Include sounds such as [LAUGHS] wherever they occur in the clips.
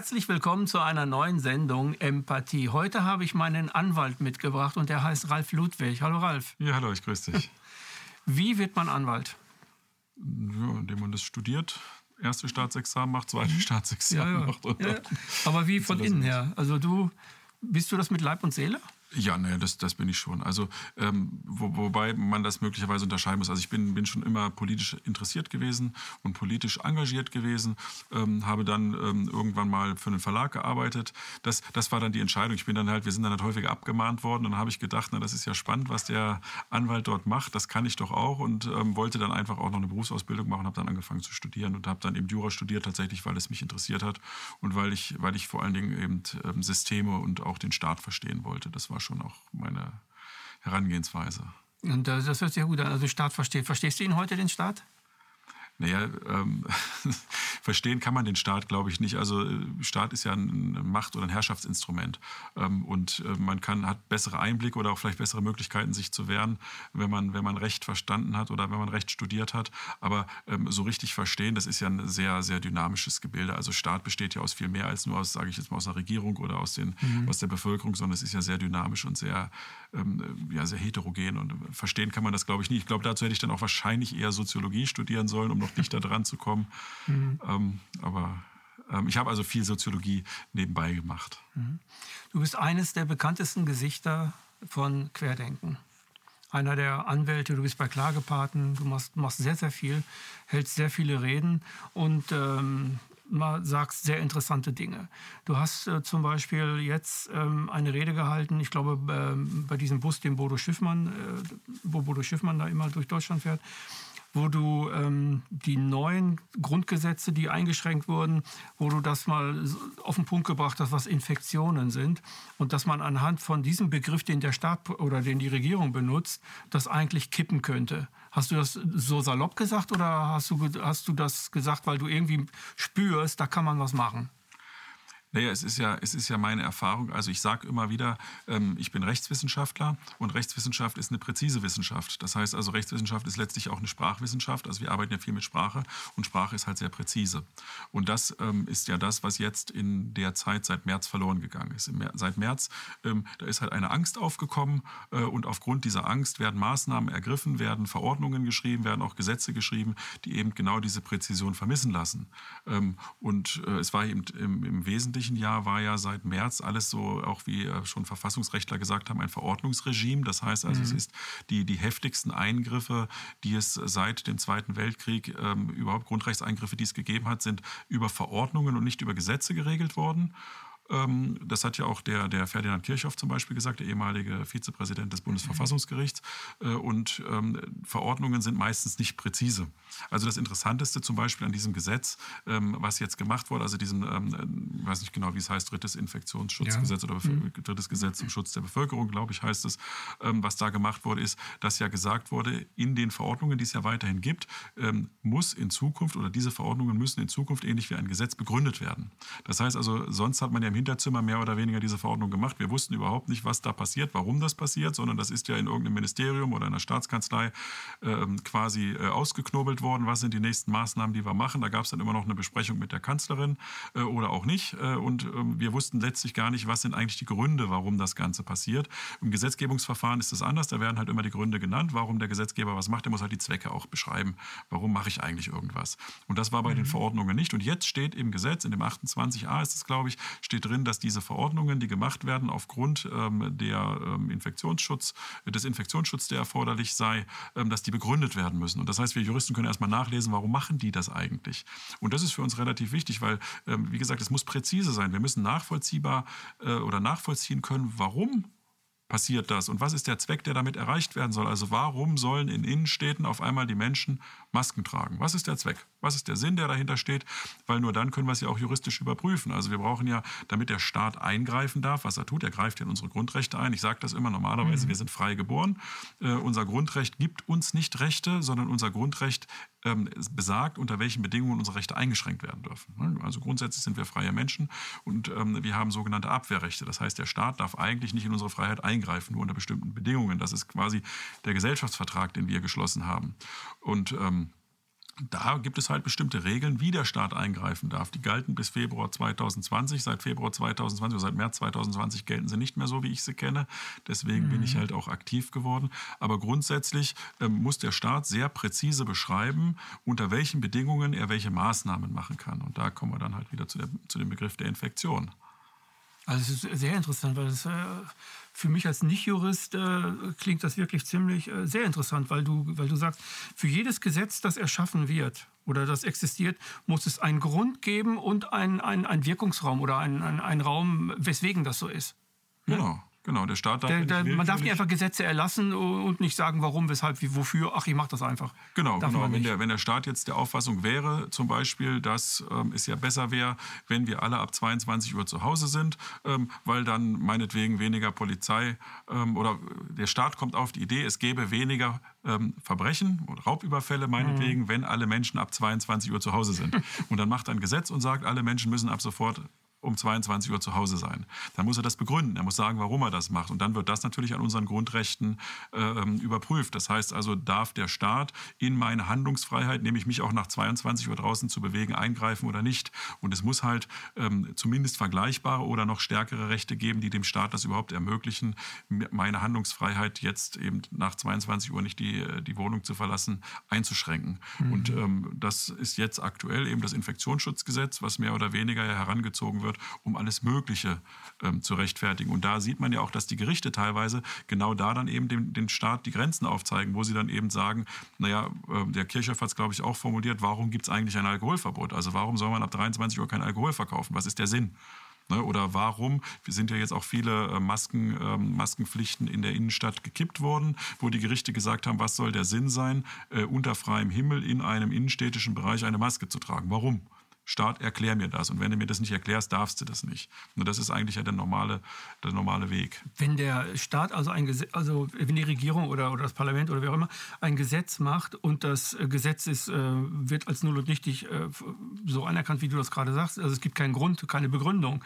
Herzlich willkommen zu einer neuen Sendung Empathie. Heute habe ich meinen Anwalt mitgebracht und der heißt Ralf Ludwig. Hallo Ralf. Ja, hallo, ich grüße dich. [LAUGHS] Wie wird man Anwalt? Ja, indem man das studiert, erste Staatsexamen macht, zweite Staatsexamen ja, ja. macht. Ja, Aber wie von innen her? Also du, bist du das mit Leib und Seele? Ja, nee, das, das bin ich schon. Also ähm, wo, wobei man das möglicherweise unterscheiden muss. Also ich bin, bin schon immer politisch interessiert gewesen und politisch engagiert gewesen, ähm, habe dann ähm, irgendwann mal für einen Verlag gearbeitet. Das, das war dann die Entscheidung. Ich bin dann halt, wir sind dann halt häufiger abgemahnt worden und dann habe ich gedacht, na das ist ja spannend, was der Anwalt dort macht. Das kann ich doch auch und ähm, wollte dann einfach auch noch eine Berufsausbildung machen, habe dann angefangen zu studieren und habe dann eben Jura studiert tatsächlich, weil es mich interessiert hat und weil ich, weil ich vor allen Dingen eben ähm, Systeme und auch den Staat verstehen wollte. Das war war schon auch meine Herangehensweise. Und das hört sich gut an. Also Staat versteht. Verstehst du ihn heute, den Staat? Naja, ähm, [LAUGHS] verstehen kann man den Staat, glaube ich, nicht. Also äh, Staat ist ja ein Macht- oder ein Herrschaftsinstrument. Ähm, und äh, man kann, hat bessere Einblicke oder auch vielleicht bessere Möglichkeiten, sich zu wehren, wenn man, wenn man Recht verstanden hat oder wenn man Recht studiert hat. Aber ähm, so richtig verstehen, das ist ja ein sehr, sehr dynamisches Gebilde. Also Staat besteht ja aus viel mehr als nur aus, sage ich jetzt mal, aus einer Regierung oder aus, den, mhm. aus der Bevölkerung, sondern es ist ja sehr dynamisch und sehr, ähm, ja, sehr heterogen. Und verstehen kann man das, glaube ich, nicht. Ich glaube, dazu hätte ich dann auch wahrscheinlich eher Soziologie studieren sollen, um noch dichter dran zu kommen. Mhm. Ähm, aber ähm, ich habe also viel Soziologie nebenbei gemacht. Mhm. Du bist eines der bekanntesten Gesichter von Querdenken. Einer der Anwälte, du bist bei Klagepaten, du machst, machst sehr, sehr viel, hältst sehr viele Reden und ähm, mal sagst sehr interessante Dinge. Du hast äh, zum Beispiel jetzt ähm, eine Rede gehalten, ich glaube, äh, bei diesem Bus, den Bodo Schiffmann, äh, wo Bodo Schiffmann da immer durch Deutschland fährt wo du ähm, die neuen Grundgesetze, die eingeschränkt wurden, wo du das mal auf den Punkt gebracht hast, was Infektionen sind und dass man anhand von diesem Begriff, den der Staat oder den die Regierung benutzt, das eigentlich kippen könnte. Hast du das so salopp gesagt oder hast du, hast du das gesagt, weil du irgendwie spürst, da kann man was machen? Naja, es ist ja, es ist ja meine Erfahrung. Also ich sage immer wieder, ähm, ich bin Rechtswissenschaftler und Rechtswissenschaft ist eine präzise Wissenschaft. Das heißt also, Rechtswissenschaft ist letztlich auch eine Sprachwissenschaft. Also wir arbeiten ja viel mit Sprache und Sprache ist halt sehr präzise. Und das ähm, ist ja das, was jetzt in der Zeit seit März verloren gegangen ist. Im, seit März, ähm, da ist halt eine Angst aufgekommen äh, und aufgrund dieser Angst werden Maßnahmen ergriffen, werden Verordnungen geschrieben, werden auch Gesetze geschrieben, die eben genau diese Präzision vermissen lassen. Ähm, und äh, es war eben im, im Wesentlichen öffentlichen Jahr war ja seit März alles so, auch wie äh, schon Verfassungsrechtler gesagt haben, ein Verordnungsregime. Das heißt also, mhm. es ist die, die heftigsten Eingriffe, die es seit dem Zweiten Weltkrieg, ähm, überhaupt Grundrechtseingriffe, die es gegeben hat, sind über Verordnungen und nicht über Gesetze geregelt worden. Ähm, das hat ja auch der, der Ferdinand Kirchhoff zum Beispiel gesagt, der ehemalige Vizepräsident des Bundesverfassungsgerichts. Äh, und ähm, Verordnungen sind meistens nicht präzise. Also das Interessanteste zum Beispiel an diesem Gesetz, ähm, was jetzt gemacht wurde, also diesem, ich weiß nicht genau, wie es heißt, drittes Infektionsschutzgesetz ja. oder mhm. drittes Gesetz zum Schutz der Bevölkerung, glaube ich, heißt es, was da gemacht wurde, ist, dass ja gesagt wurde, in den Verordnungen, die es ja weiterhin gibt, muss in Zukunft oder diese Verordnungen müssen in Zukunft ähnlich wie ein Gesetz begründet werden. Das heißt also, sonst hat man ja im Hinterzimmer mehr oder weniger diese Verordnung gemacht. Wir wussten überhaupt nicht, was da passiert, warum das passiert, sondern das ist ja in irgendeinem Ministerium oder einer Staatskanzlei äh, quasi äh, ausgeknobelt worden. Was sind die nächsten Maßnahmen, die wir machen? Da gab es dann immer noch eine Besprechung mit der Kanzlerin äh, oder auch nicht. Äh, und ähm, wir wussten letztlich gar nicht, was sind eigentlich die Gründe, warum das Ganze passiert. Im Gesetzgebungsverfahren ist es anders. Da werden halt immer die Gründe genannt, warum der Gesetzgeber was macht. Der muss halt die Zwecke auch beschreiben. Warum mache ich eigentlich irgendwas? Und das war bei mhm. den Verordnungen nicht. Und jetzt steht im Gesetz, in dem 28a ist es, glaube ich, steht drin, dass diese Verordnungen, die gemacht werden aufgrund ähm, der, ähm, Infektionsschutz, des Infektionsschutzes, der erforderlich sei, ähm, dass die begründet werden müssen. Und das heißt, wir Juristen können erstmal nachlesen, warum machen die das eigentlich? Und das ist für uns relativ wichtig, weil, ähm, wie gesagt, es muss präzise sein. Wir müssen nachvollziehbar äh, oder nachvollziehen können, warum passiert das und was ist der Zweck, der damit erreicht werden soll? Also warum sollen in Innenstädten auf einmal die Menschen Masken tragen? Was ist der Zweck? Was ist der Sinn, der dahinter steht? Weil nur dann können wir es ja auch juristisch überprüfen. Also wir brauchen ja, damit der Staat eingreifen darf, was er tut, er greift ja in unsere Grundrechte ein. Ich sage das immer normalerweise, mhm. wir sind frei geboren. Äh, unser Grundrecht gibt uns nicht Rechte, sondern unser Grundrecht ähm, besagt, unter welchen Bedingungen unsere Rechte eingeschränkt werden dürfen. Ne? Also grundsätzlich sind wir freie Menschen und ähm, wir haben sogenannte Abwehrrechte. Das heißt, der Staat darf eigentlich nicht in unsere Freiheit eingreifen, nur unter bestimmten Bedingungen. Das ist quasi der Gesellschaftsvertrag, den wir geschlossen haben. Und ähm, da gibt es halt bestimmte Regeln, wie der Staat eingreifen darf. Die galten bis Februar 2020. Seit Februar 2020 oder seit März 2020 gelten sie nicht mehr so, wie ich sie kenne. Deswegen mhm. bin ich mhm. halt auch aktiv geworden. Aber grundsätzlich ähm, muss der Staat sehr präzise beschreiben, unter welchen Bedingungen er welche Maßnahmen machen kann. Und da kommen wir dann halt wieder zu, der, zu dem Begriff der Infektion. Also es ist sehr interessant, weil es äh, für mich als Nichtjurist äh, klingt das wirklich ziemlich äh, sehr interessant, weil du, weil du sagst, für jedes Gesetz, das erschaffen wird oder das existiert, muss es einen Grund geben und einen ein Wirkungsraum oder einen ein Raum, weswegen das so ist. Ne? Genau. Genau, der Staat darf. Der, der, man darf nicht einfach Gesetze erlassen und nicht sagen, warum, weshalb, wie, wofür. Ach, ich mache das einfach. Genau, genau. Wenn der, wenn der Staat jetzt der Auffassung wäre, zum Beispiel, dass ähm, es ja besser wäre, wenn wir alle ab 22 Uhr zu Hause sind, ähm, weil dann meinetwegen weniger Polizei ähm, oder der Staat kommt auf die Idee, es gäbe weniger ähm, Verbrechen oder Raubüberfälle, meinetwegen, mhm. wenn alle Menschen ab 22 Uhr zu Hause sind. [LAUGHS] und dann macht er ein Gesetz und sagt, alle Menschen müssen ab sofort um 22 Uhr zu Hause sein. Dann muss er das begründen. Er muss sagen, warum er das macht. Und dann wird das natürlich an unseren Grundrechten äh, überprüft. Das heißt also, darf der Staat in meine Handlungsfreiheit, nämlich mich auch nach 22 Uhr draußen zu bewegen, eingreifen oder nicht. Und es muss halt ähm, zumindest vergleichbare oder noch stärkere Rechte geben, die dem Staat das überhaupt ermöglichen, meine Handlungsfreiheit jetzt eben nach 22 Uhr nicht die, äh, die Wohnung zu verlassen, einzuschränken. Mhm. Und ähm, das ist jetzt aktuell eben das Infektionsschutzgesetz, was mehr oder weniger herangezogen wird wird, um alles Mögliche ähm, zu rechtfertigen. Und da sieht man ja auch, dass die Gerichte teilweise genau da dann eben dem, den Staat die Grenzen aufzeigen, wo sie dann eben sagen, naja, äh, der Kirchhoff hat es, glaube ich, auch formuliert, warum gibt es eigentlich ein Alkoholverbot? Also warum soll man ab 23 Uhr kein Alkohol verkaufen? Was ist der Sinn? Ne, oder warum wir sind ja jetzt auch viele äh, Masken, ähm, Maskenpflichten in der Innenstadt gekippt worden, wo die Gerichte gesagt haben, was soll der Sinn sein, äh, unter freiem Himmel in einem innenstädtischen Bereich eine Maske zu tragen? Warum? Staat, erklär mir das. Und wenn du mir das nicht erklärst, darfst du das nicht. Und das ist eigentlich ja der normale, der normale Weg. Wenn der Staat, also, ein Gesetz, also wenn die Regierung oder, oder das Parlament oder wer auch immer ein Gesetz macht und das Gesetz ist, äh, wird als null und nichtig äh, so anerkannt, wie du das gerade sagst, also es gibt keinen Grund, keine Begründung,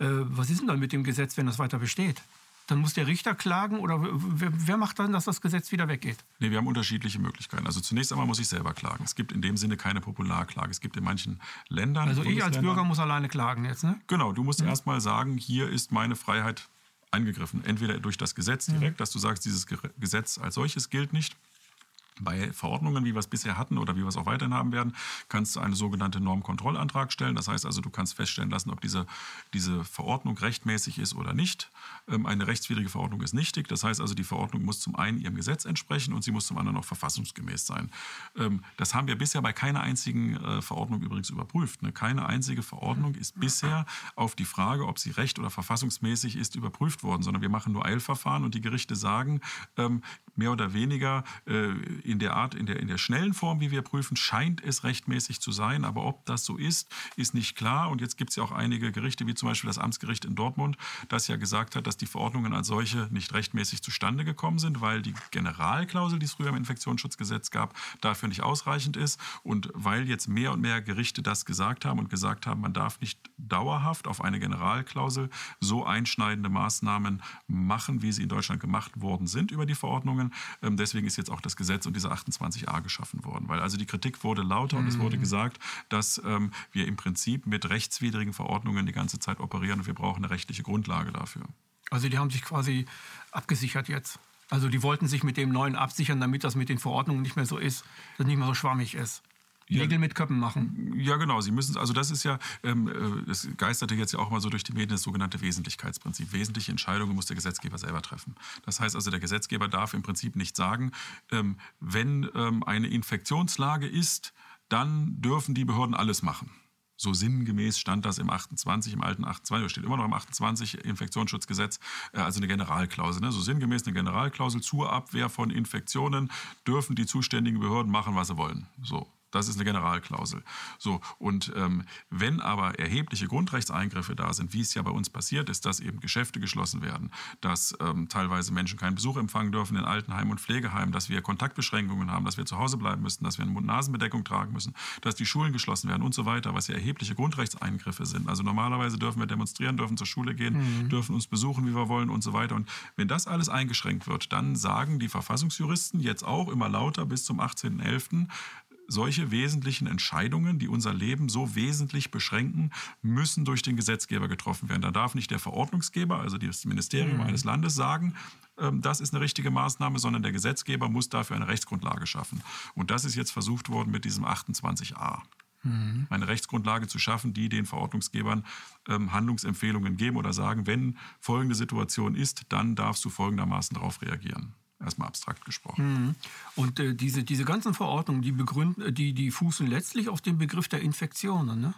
äh, was ist denn dann mit dem Gesetz, wenn das weiter besteht? Dann muss der Richter klagen oder wer, wer, macht dann, dass das Gesetz wieder weggeht? Nee, wir haben unterschiedliche Möglichkeiten. Also zunächst einmal muss ich selber klagen. Es gibt in dem Sinne keine Popularklage. Es gibt in manchen Ländern. Also ich als Bürger muss alleine klagen jetzt, ne? Genau, du musst mhm. erstmal sagen, hier ist meine Freiheit eingegriffen. Entweder durch das Gesetz direkt, mhm. dass du sagst, dieses Gesetz als solches gilt nicht. Bei Verordnungen, wie wir es bisher hatten oder wie wir es auch weiterhin haben werden, kannst du einen sogenannten Normkontrollantrag stellen. Das heißt also, du kannst feststellen lassen, ob diese, diese Verordnung rechtmäßig ist oder nicht. Ähm, eine rechtswidrige Verordnung ist nichtig. Das heißt also, die Verordnung muss zum einen ihrem Gesetz entsprechen und sie muss zum anderen auch verfassungsgemäß sein. Ähm, das haben wir bisher bei keiner einzigen äh, Verordnung übrigens überprüft. Ne? Keine einzige Verordnung ist bisher auf die Frage, ob sie recht oder verfassungsmäßig ist, überprüft worden, sondern wir machen nur Eilverfahren und die Gerichte sagen, ähm, mehr oder weniger äh, in der Art, in der, in der schnellen Form, wie wir prüfen, scheint es rechtmäßig zu sein. Aber ob das so ist, ist nicht klar. Und jetzt gibt es ja auch einige Gerichte, wie zum Beispiel das Amtsgericht in Dortmund, das ja gesagt hat, dass die Verordnungen als solche nicht rechtmäßig zustande gekommen sind, weil die Generalklausel, die es früher im Infektionsschutzgesetz gab, dafür nicht ausreichend ist. Und weil jetzt mehr und mehr Gerichte das gesagt haben und gesagt haben, man darf nicht dauerhaft auf eine Generalklausel so einschneidende Maßnahmen machen, wie sie in Deutschland gemacht worden sind über die Verordnungen. Ähm, deswegen ist jetzt auch das Gesetz und diese 28a geschaffen worden. Weil also die Kritik wurde lauter und es wurde mhm. gesagt, dass ähm, wir im Prinzip mit rechtswidrigen Verordnungen die ganze Zeit operieren und wir brauchen eine rechtliche Grundlage dafür. Also die haben sich quasi abgesichert jetzt. Also die wollten sich mit dem neuen absichern, damit das mit den Verordnungen nicht mehr so ist, dass es nicht mehr so schwammig ist. Nägel ja, mit Köppen machen. Ja, genau. Sie müssen, also das ist ja, ähm, es geisterte jetzt ja auch mal so durch die Medien das sogenannte Wesentlichkeitsprinzip. Wesentliche Entscheidungen muss der Gesetzgeber selber treffen. Das heißt also, der Gesetzgeber darf im Prinzip nicht sagen, ähm, wenn ähm, eine Infektionslage ist, dann dürfen die Behörden alles machen. So sinngemäß stand das im 28, im alten 28, steht immer noch im 28 Infektionsschutzgesetz, äh, also eine Generalklausel. Ne? So sinngemäß eine Generalklausel zur Abwehr von Infektionen dürfen die zuständigen Behörden machen, was sie wollen. So. Das ist eine Generalklausel. So, und ähm, wenn aber erhebliche Grundrechtseingriffe da sind, wie es ja bei uns passiert ist, dass eben Geschäfte geschlossen werden, dass ähm, teilweise Menschen keinen Besuch empfangen dürfen in Altenheimen und Pflegeheimen, dass wir Kontaktbeschränkungen haben, dass wir zu Hause bleiben müssen, dass wir eine Mund-Nasen-Bedeckung tragen müssen, dass die Schulen geschlossen werden und so weiter, was ja erhebliche Grundrechtseingriffe sind. Also normalerweise dürfen wir demonstrieren, dürfen zur Schule gehen, mhm. dürfen uns besuchen, wie wir wollen und so weiter. Und wenn das alles eingeschränkt wird, dann sagen die Verfassungsjuristen jetzt auch immer lauter bis zum 18.11., solche wesentlichen Entscheidungen, die unser Leben so wesentlich beschränken, müssen durch den Gesetzgeber getroffen werden. Da darf nicht der Verordnungsgeber, also das Ministerium mhm. eines Landes, sagen, ähm, das ist eine richtige Maßnahme, sondern der Gesetzgeber muss dafür eine Rechtsgrundlage schaffen. Und das ist jetzt versucht worden mit diesem 28a. Mhm. Eine Rechtsgrundlage zu schaffen, die den Verordnungsgebern ähm, Handlungsempfehlungen geben oder sagen, wenn folgende Situation ist, dann darfst du folgendermaßen darauf reagieren erstmal abstrakt gesprochen. Mhm. Und äh, diese, diese ganzen Verordnungen, die, begründen, die, die fußen letztlich auf dem Begriff der Infektionen, ne?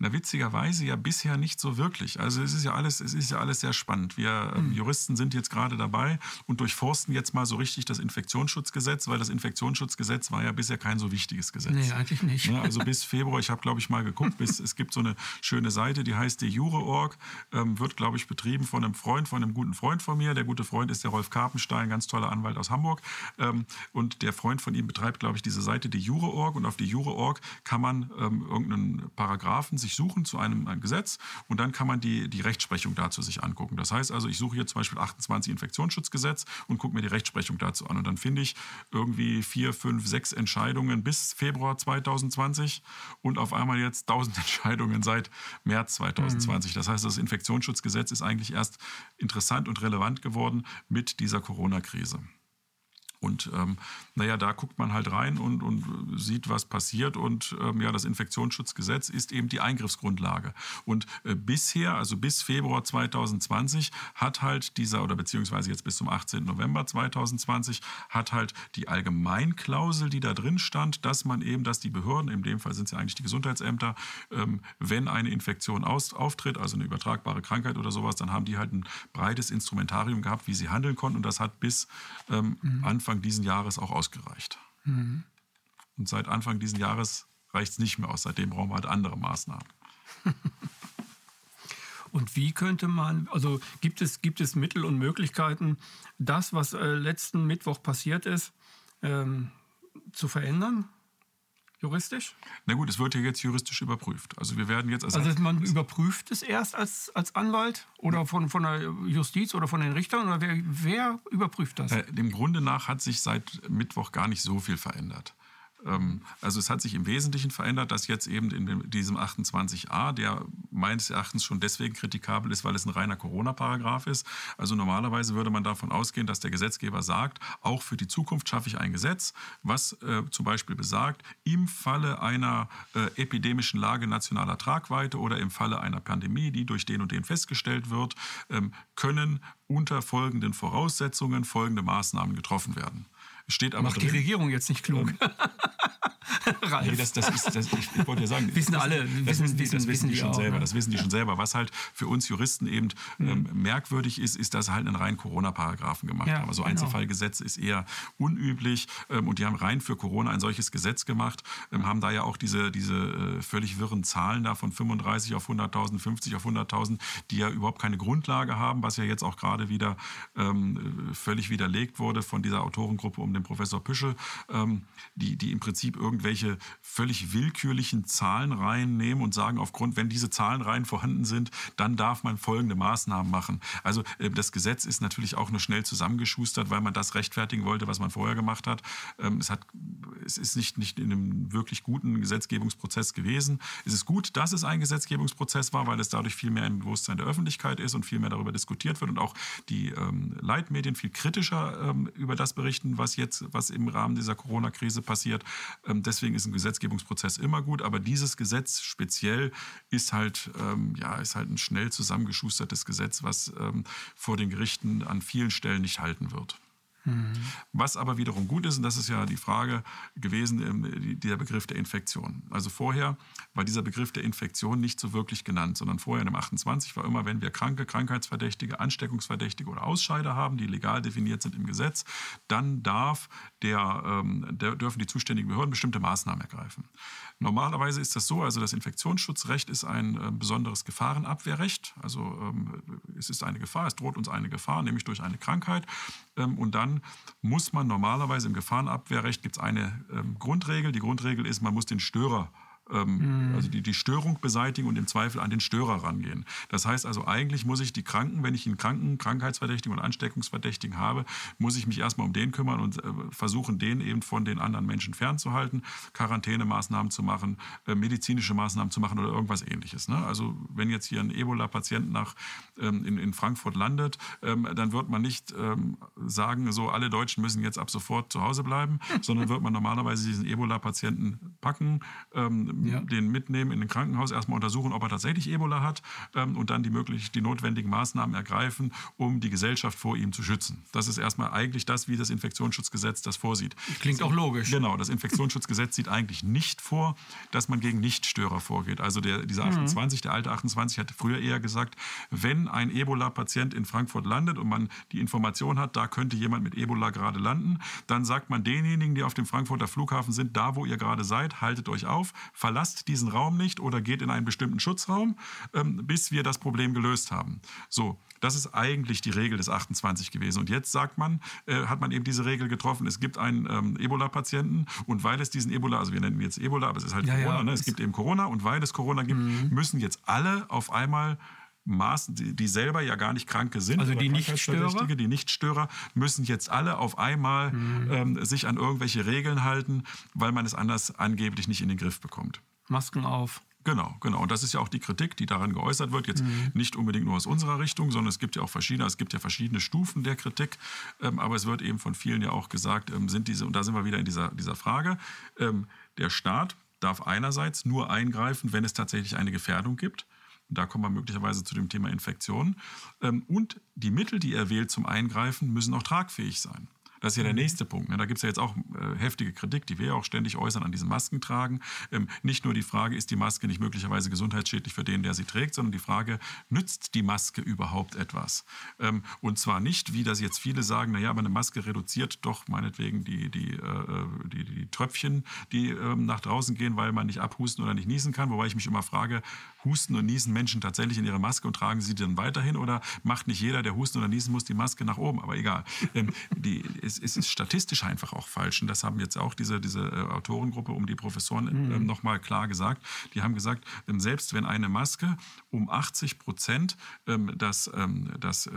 Na, witzigerweise ja bisher nicht so wirklich. Also es ist ja alles, es ist ja alles sehr spannend. Wir ähm, hm. Juristen sind jetzt gerade dabei und durchforsten jetzt mal so richtig das Infektionsschutzgesetz, weil das Infektionsschutzgesetz war ja bisher kein so wichtiges Gesetz. Nee, eigentlich nicht. Ja, also bis Februar, ich habe glaube ich mal geguckt, bis, es gibt so eine schöne Seite, die heißt DeJure.org, ähm, wird glaube ich betrieben von einem Freund, von einem guten Freund von mir. Der gute Freund ist der Rolf Karpenstein, ganz toller Anwalt aus Hamburg. Ähm, und der Freund von ihm betreibt glaube ich diese Seite DeJure.org und auf DeJure.org kann man ähm, irgendeinen Paragraphen sich sich suchen zu einem, Gesetz und dann kann man die, die Rechtsprechung dazu sich angucken. Das heißt also, ich suche hier zum Beispiel 28 Infektionsschutzgesetz und gucke mir die Rechtsprechung dazu an. Und dann finde ich irgendwie vier, fünf, sechs Entscheidungen bis Februar 2020 und auf einmal jetzt 1000 [LAUGHS] Entscheidungen seit März 2020. Mhm. Das heißt, das Infektionsschutzgesetz ist eigentlich erst interessant und relevant geworden mit dieser Corona-Krise. Und ähm, naja, da guckt man halt rein und, und sieht, was passiert. Und ähm, ja, das Infektionsschutzgesetz ist eben die Eingriffsgrundlage. Und äh, bisher, also bis Februar 2020, hat halt dieser, oder beziehungsweise jetzt bis zum 18. November 2020, hat halt die Allgemeinklausel, die da drin stand, dass man eben, dass die Behörden, in dem Fall sind es ja eigentlich die Gesundheitsämter, ähm, wenn eine Infektion aus, auftritt, also eine übertragbare Krankheit oder sowas, dann haben die halt ein breites Instrumentarium gehabt, wie sie handeln konnten. Und das hat bis ähm, mhm. Anfang Anfang dieses Jahres auch ausgereicht. Mhm. Und seit Anfang dieses Jahres reicht es nicht mehr aus. Seitdem brauchen wir halt andere Maßnahmen. [LAUGHS] Und wie könnte man, also gibt es, gibt es Mittel und Möglichkeiten, das, was äh, letzten Mittwoch passiert ist, ähm, zu verändern? Juristisch? Na gut, es wird ja jetzt juristisch überprüft. Also wir werden jetzt... Also man überprüft es erst als, als Anwalt oder von, von der Justiz oder von den Richtern? Oder wer, wer überprüft das? Äh, dem Grunde nach hat sich seit Mittwoch gar nicht so viel verändert. Ähm, also es hat sich im Wesentlichen verändert, dass jetzt eben in diesem 28a, der meines Erachtens schon deswegen kritikabel ist, weil es ein reiner Corona-Paragraph ist. Also normalerweise würde man davon ausgehen, dass der Gesetzgeber sagt, auch für die Zukunft schaffe ich ein Gesetz, was äh, zum Beispiel besagt, im Falle einer äh, epidemischen Lage nationaler Tragweite oder im Falle einer Pandemie, die durch den und den festgestellt wird, ähm, können unter folgenden Voraussetzungen folgende Maßnahmen getroffen werden. Steht aber Macht drin, die Regierung jetzt nicht klug. [LAUGHS] Ähm, nee, das, das ist, das, ich, wollte ja sagen, wissen alle, das wissen, wissen, das wissen die, die schon auch, selber. Ne? Das wissen die schon selber. Was halt für uns Juristen eben mhm. ähm, merkwürdig ist, ist, dass sie halt einen reinen Corona-Paragraphen gemacht ja, haben. Also genau. Einzelfallgesetz ist eher unüblich ähm, und die haben rein für Corona ein solches Gesetz gemacht, ähm, haben da ja auch diese, diese äh, völlig wirren Zahlen da von 35 auf 100.000, 50 auf 100.000, die ja überhaupt keine Grundlage haben, was ja jetzt auch gerade wieder ähm, völlig widerlegt wurde von dieser Autorengruppe um den Professor Püschel, ähm, die, die im Prinzip irgendwelche völlig willkürlichen Zahlenreihen nehmen und sagen, aufgrund, wenn diese Zahlenreihen vorhanden sind, dann darf man folgende Maßnahmen machen. Also äh, das Gesetz ist natürlich auch nur schnell zusammengeschustert, weil man das rechtfertigen wollte, was man vorher gemacht hat. Ähm, es, hat, es ist nicht, nicht in einem wirklich guten Gesetzgebungsprozess gewesen. Es ist gut, dass es ein Gesetzgebungsprozess war, weil es dadurch viel mehr im Bewusstsein der Öffentlichkeit ist und viel mehr darüber diskutiert wird und auch die ähm, Leitmedien viel kritischer ähm, über das berichten, was jetzt, was im Rahmen dieser Corona-Krise passiert. Ähm, deswegen ist ein Gesetzgebungsprozess immer gut, aber dieses Gesetz speziell ist halt, ähm, ja, ist halt ein schnell zusammengeschustertes Gesetz, was ähm, vor den Gerichten an vielen Stellen nicht halten wird. Was aber wiederum gut ist, und das ist ja die Frage gewesen, ähm, der Begriff der Infektion. Also vorher war dieser Begriff der Infektion nicht so wirklich genannt, sondern vorher in dem 28 war immer, wenn wir Kranke, Krankheitsverdächtige, Ansteckungsverdächtige oder Ausscheider haben, die legal definiert sind im Gesetz, dann darf der, ähm, der, dürfen die zuständigen Behörden bestimmte Maßnahmen ergreifen. Normalerweise ist das so, also das Infektionsschutzrecht ist ein äh, besonderes Gefahrenabwehrrecht. Also ähm, es ist eine Gefahr, es droht uns eine Gefahr, nämlich durch eine Krankheit. Ähm, und dann muss man normalerweise im Gefahrenabwehrrecht gibt es eine ähm, Grundregel. Die Grundregel ist, man muss den Störer ähm, mhm. also die, die Störung beseitigen und im Zweifel an den Störer rangehen. Das heißt also, eigentlich muss ich die Kranken, wenn ich einen Kranken, Krankheitsverdächtigen und Ansteckungsverdächtigen habe, muss ich mich erstmal um den kümmern und äh, versuchen, den eben von den anderen Menschen fernzuhalten, Quarantänemaßnahmen zu machen, äh, medizinische Maßnahmen zu machen oder irgendwas ähnliches. Ne? Also wenn jetzt hier ein Ebola-Patient nach ähm, in, in Frankfurt landet, ähm, dann wird man nicht ähm, sagen, so alle Deutschen müssen jetzt ab sofort zu Hause bleiben, [LAUGHS] sondern wird man normalerweise diesen Ebola-Patienten packen, ähm, ja. den mitnehmen in ein Krankenhaus, erstmal untersuchen, ob er tatsächlich Ebola hat ähm, und dann die möglich die notwendigen Maßnahmen ergreifen, um die Gesellschaft vor ihm zu schützen. Das ist erstmal eigentlich das, wie das Infektionsschutzgesetz das vorsieht. Klingt auch logisch. Genau, das Infektionsschutzgesetz sieht eigentlich nicht vor, dass man gegen Nichtstörer vorgeht. Also der, dieser 28, mhm. der alte 28 hat früher eher gesagt, wenn ein Ebola-Patient in Frankfurt landet und man die Information hat, da könnte jemand mit Ebola gerade landen, dann sagt man denjenigen, die auf dem Frankfurter Flughafen sind, da wo ihr gerade seid, haltet euch auf, verlasst diesen Raum nicht oder geht in einen bestimmten Schutzraum, ähm, bis wir das Problem gelöst haben. So, das ist eigentlich die Regel des 28 gewesen. Und jetzt sagt man, äh, hat man eben diese Regel getroffen, es gibt einen ähm, Ebola-Patienten und weil es diesen Ebola, also wir nennen ihn jetzt Ebola, aber es ist halt ja, Corona, ja. Ne? es gibt eben Corona und weil es Corona gibt, mhm. müssen jetzt alle auf einmal Maßen, die, die, selber ja gar nicht Kranke sind. Also die Nichtstörer? Die Nichtstörer müssen jetzt alle auf einmal mhm. ähm, sich an irgendwelche Regeln halten, weil man es anders angeblich nicht in den Griff bekommt. Masken auf. Genau, genau. Und das ist ja auch die Kritik, die daran geäußert wird. Jetzt mhm. nicht unbedingt nur aus unserer Richtung, sondern es gibt ja auch verschiedene, es gibt ja verschiedene Stufen der Kritik. Ähm, aber es wird eben von vielen ja auch gesagt, ähm, sind diese, und da sind wir wieder in dieser, dieser Frage, ähm, der Staat darf einerseits nur eingreifen, wenn es tatsächlich eine Gefährdung gibt. Da kommen wir möglicherweise zu dem Thema Infektion. Ähm, und die Mittel, die er wählt zum Eingreifen, müssen auch tragfähig sein. Das ist ja der mhm. nächste Punkt. Ne? Da gibt es ja jetzt auch äh, heftige Kritik, die wir ja auch ständig äußern an diesen Maskentragen. Ähm, nicht nur die Frage, ist die Maske nicht möglicherweise gesundheitsschädlich für den, der sie trägt, sondern die Frage, nützt die Maske überhaupt etwas? Ähm, und zwar nicht, wie das jetzt viele sagen, naja, aber eine Maske reduziert doch meinetwegen die, die, äh, die, die Tröpfchen, die ähm, nach draußen gehen, weil man nicht abhusten oder nicht niesen kann. Wobei ich mich immer frage, husten und niesen Menschen tatsächlich in ihre Maske und tragen sie dann weiterhin oder macht nicht jeder, der husten oder niesen muss, die Maske nach oben? Aber egal. Die, es, es, ist statistisch einfach auch falsch. Und das haben jetzt auch diese, diese äh, Autorengruppe um die Professoren mhm. ähm, nochmal klar gesagt. Die haben gesagt, ähm, selbst wenn eine Maske um 80 Prozent ähm, das, ähm, das äh,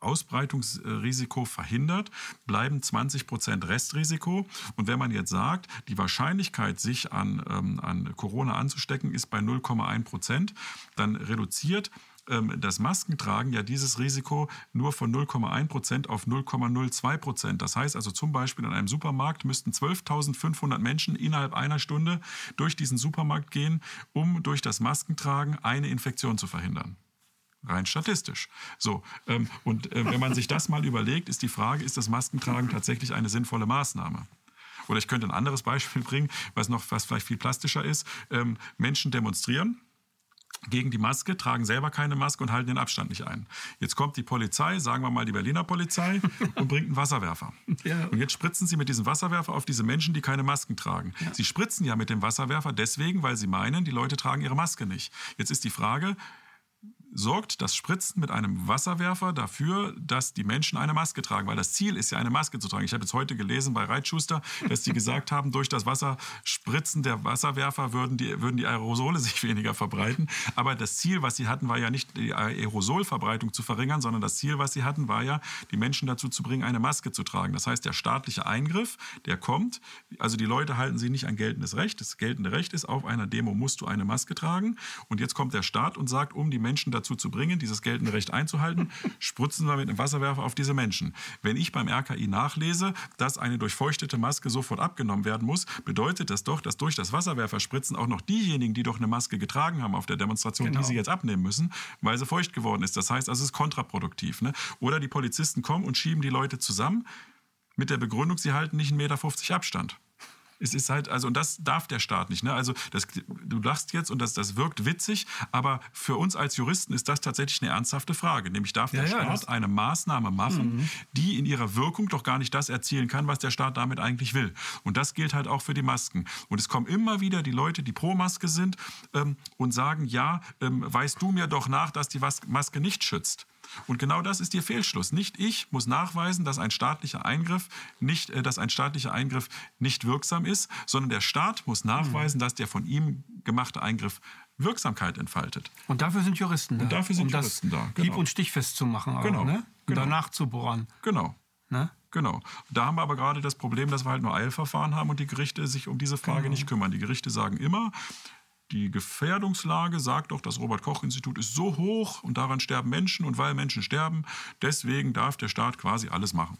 Ausbreitungsrisiko verhindert, bleiben 20 Prozent Restrisiko. Und wenn man jetzt sagt, die Wahrscheinlichkeit, sich an, ähm, an Corona anzustecken, ist bei 0,1 Prozent, dann reduziert das Maskentragen ja dieses Risiko nur von 0,1 Prozent auf 0,02 Prozent. Das heißt also zum Beispiel in einem Supermarkt müssten 12.500 Menschen innerhalb einer Stunde durch diesen Supermarkt gehen, um durch das Maskentragen eine Infektion zu verhindern. Rein statistisch. So, ähm, und äh, wenn man sich das mal überlegt, ist die Frage, ist das Maskentragen tatsächlich eine sinnvolle Maßnahme? Oder ich könnte ein anderes Beispiel bringen, was noch was vielleicht viel plastischer ist. Ähm, Menschen demonstrieren gegen die Maske, tragen selber keine Maske und halten den Abstand nicht ein. Jetzt kommt die Polizei, sagen wir mal die Berliner Polizei, [LAUGHS] und bringt einen Wasserwerfer. Ja. Und jetzt spritzen sie mit diesem Wasserwerfer auf diese Menschen, die keine Masken tragen. Ja. Sie spritzen ja mit dem Wasserwerfer deswegen, weil sie meinen, die Leute tragen ihre Maske nicht. Jetzt ist die Frage, sorgt das Spritzen mit einem Wasserwerfer dafür, dass die Menschen eine Maske tragen, weil das Ziel ist ja eine Maske zu tragen. Ich habe jetzt heute gelesen bei Reitschuster, dass die gesagt haben, durch das Wasserspritzen der Wasserwerfer würden die, würden die Aerosole [LAUGHS] sich weniger verbreiten. Aber das Ziel, was sie hatten, war ja nicht die Aerosolverbreitung zu verringern, sondern das Ziel, was sie hatten, war ja, die Menschen dazu zu bringen, eine Maske zu tragen. Das heißt, der staatliche Eingriff, der kommt, also die Leute halten sich nicht an geltendes Recht. Das geltende Recht ist, auf einer Demo musst du eine Maske tragen. Und jetzt kommt der Staat und sagt, um die Menschen dazu dazu zu bringen, dieses geltende Recht einzuhalten, [LAUGHS] spritzen wir mit einem Wasserwerfer auf diese Menschen. Wenn ich beim RKI nachlese, dass eine durchfeuchtete Maske sofort abgenommen werden muss, bedeutet das doch, dass durch das Wasserwerferspritzen auch noch diejenigen, die doch eine Maske getragen haben auf der Demonstration, genau. die sie jetzt abnehmen müssen, weil sie feucht geworden ist. Das heißt, also es ist kontraproduktiv. Ne? Oder die Polizisten kommen und schieben die Leute zusammen mit der Begründung, sie halten nicht 1,50 Meter Abstand. Es ist halt, also, und das darf der Staat nicht. Ne? Also, das, du lachst jetzt und das, das wirkt witzig, aber für uns als Juristen ist das tatsächlich eine ernsthafte Frage. Nämlich darf der ja, Staat eine Maßnahme machen, mhm. die in ihrer Wirkung doch gar nicht das erzielen kann, was der Staat damit eigentlich will. Und das gilt halt auch für die Masken. Und es kommen immer wieder die Leute, die pro Maske sind ähm, und sagen, ja, ähm, weißt du mir doch nach, dass die Maske nicht schützt. Und genau das ist Ihr Fehlschluss. Nicht ich muss nachweisen, dass ein staatlicher Eingriff nicht, äh, dass ein staatlicher Eingriff nicht wirksam ist, sondern der Staat muss nachweisen, mhm. dass der von ihm gemachte Eingriff Wirksamkeit entfaltet. Und dafür sind Juristen da. Und dafür sind um Juristen da. Genau. Hieb- und stichfest zu machen. Auch, genau. Ne? Und genau. danach zu bohren. Genau. Ne? Genau. Da haben wir aber gerade das Problem, dass wir halt nur Eilverfahren haben und die Gerichte sich um diese Frage genau. nicht kümmern. Die Gerichte sagen immer, die Gefährdungslage sagt doch, das Robert-Koch-Institut ist so hoch und daran sterben Menschen und weil Menschen sterben, deswegen darf der Staat quasi alles machen.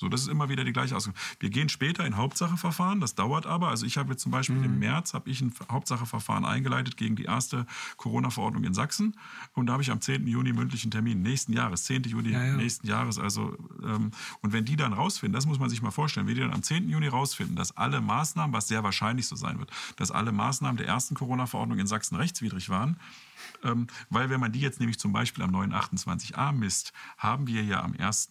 So, das ist immer wieder die gleiche Ausgabe. Wir gehen später in Hauptsacheverfahren, das dauert aber. Also ich habe jetzt zum Beispiel mhm. im März habe ich ein Hauptsacheverfahren eingeleitet gegen die erste Corona-Verordnung in Sachsen. Und da habe ich am 10. Juni mündlichen Termin, nächsten Jahres, 10. Juni ja, ja. nächsten Jahres. Also, ähm, und wenn die dann rausfinden, das muss man sich mal vorstellen, wenn die dann am 10. Juni rausfinden, dass alle Maßnahmen, was sehr wahrscheinlich so sein wird, dass alle Maßnahmen der ersten Corona-Verordnung in Sachsen rechtswidrig waren, ähm, weil wenn man die jetzt nämlich zum Beispiel am 928a misst, haben wir ja am 1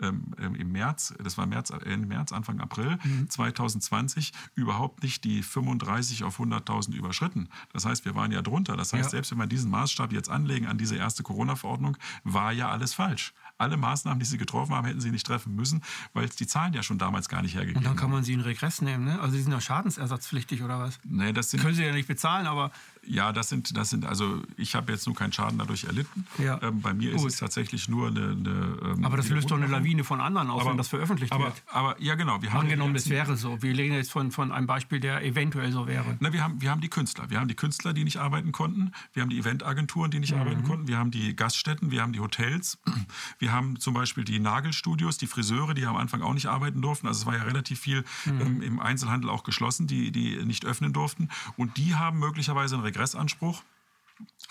ähm, im März, das war März, Ende äh, März, Anfang April mhm. 2020, überhaupt nicht die 35 auf 100.000 überschritten. Das heißt, wir waren ja drunter. Das heißt, ja. selbst wenn wir diesen Maßstab jetzt anlegen an diese erste Corona-Verordnung, war ja alles falsch alle Maßnahmen, die sie getroffen haben, hätten sie nicht treffen müssen, weil es die Zahlen ja schon damals gar nicht hergegeben. Und dann kann man sie in Regress nehmen, ne? Also sie sind ja schadensersatzpflichtig oder was? Nee, das sind, Können sie ja nicht bezahlen, aber... Ja, das sind, das sind also ich habe jetzt nur keinen Schaden dadurch erlitten. Ja. Ähm, bei mir Gut. ist es tatsächlich nur eine... eine ähm, aber das löst doch eine Lawine von anderen aus, aber, wenn das veröffentlicht aber, wird. Aber ja, genau. Wir haben Angenommen, es wäre so. Wir legen jetzt von, von einem Beispiel, der eventuell so wäre. Na, wir, haben, wir haben die Künstler. Wir haben die Künstler, die nicht arbeiten konnten. Wir haben die Eventagenturen, die nicht mhm. arbeiten konnten. Wir haben die Gaststätten, wir haben die Hotels. [CLEARS THROAT] Wir haben zum Beispiel die Nagelstudios, die Friseure, die am Anfang auch nicht arbeiten durften. Also es war ja relativ viel mhm. ähm, im Einzelhandel auch geschlossen, die, die nicht öffnen durften. Und die haben möglicherweise einen Regressanspruch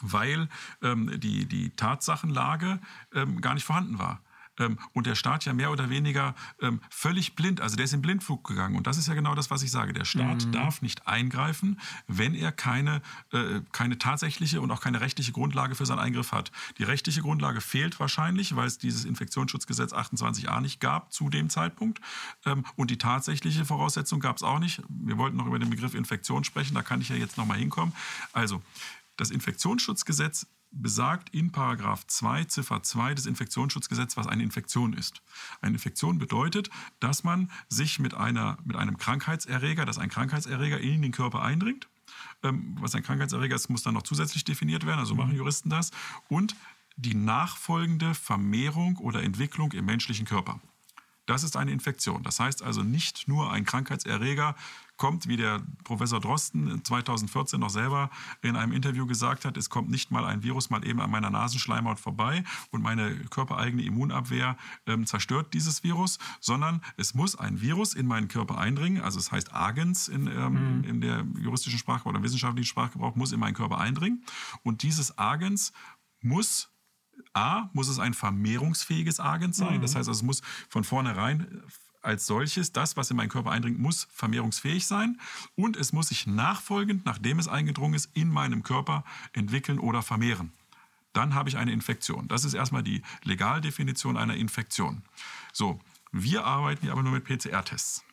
weil ähm, die, die Tatsachenlage ähm, gar nicht vorhanden war ähm, und der Staat ja mehr oder weniger ähm, völlig blind, also der ist in Blindflug gegangen. Und das ist ja genau das, was ich sage. Der Staat mhm. darf nicht eingreifen, wenn er keine, äh, keine tatsächliche und auch keine rechtliche Grundlage für seinen Eingriff hat. Die rechtliche Grundlage fehlt wahrscheinlich, weil es dieses Infektionsschutzgesetz 28a nicht gab zu dem Zeitpunkt. Ähm, und die tatsächliche Voraussetzung gab es auch nicht. Wir wollten noch über den Begriff Infektion sprechen, da kann ich ja jetzt noch mal hinkommen. Also, das Infektionsschutzgesetz besagt in Paragraph 2, Ziffer 2 des Infektionsschutzgesetzes, was eine Infektion ist. Eine Infektion bedeutet, dass man sich mit, einer, mit einem Krankheitserreger, dass ein Krankheitserreger in den Körper eindringt. Ähm, was ein Krankheitserreger ist, muss dann noch zusätzlich definiert werden, also machen mhm. Juristen das. Und die nachfolgende Vermehrung oder Entwicklung im menschlichen Körper. Das ist eine Infektion. Das heißt also nicht nur ein Krankheitserreger kommt, wie der Professor Drosten 2014 noch selber in einem Interview gesagt hat, es kommt nicht mal ein Virus mal eben an meiner Nasenschleimhaut vorbei und meine körpereigene Immunabwehr ähm, zerstört dieses Virus, sondern es muss ein Virus in meinen Körper eindringen, also es heißt Agens in, ähm, mhm. in der juristischen Sprache oder wissenschaftlichen Sprachgebrauch, muss in meinen Körper eindringen und dieses Agens muss A, muss es ein vermehrungsfähiges Agens sein. Mhm. Das heißt, also, es muss von vornherein als solches, das, was in meinen Körper eindringt, muss vermehrungsfähig sein und es muss sich nachfolgend, nachdem es eingedrungen ist, in meinem Körper entwickeln oder vermehren. Dann habe ich eine Infektion. Das ist erstmal die Legaldefinition einer Infektion. So, wir arbeiten hier aber nur mit PCR-Tests.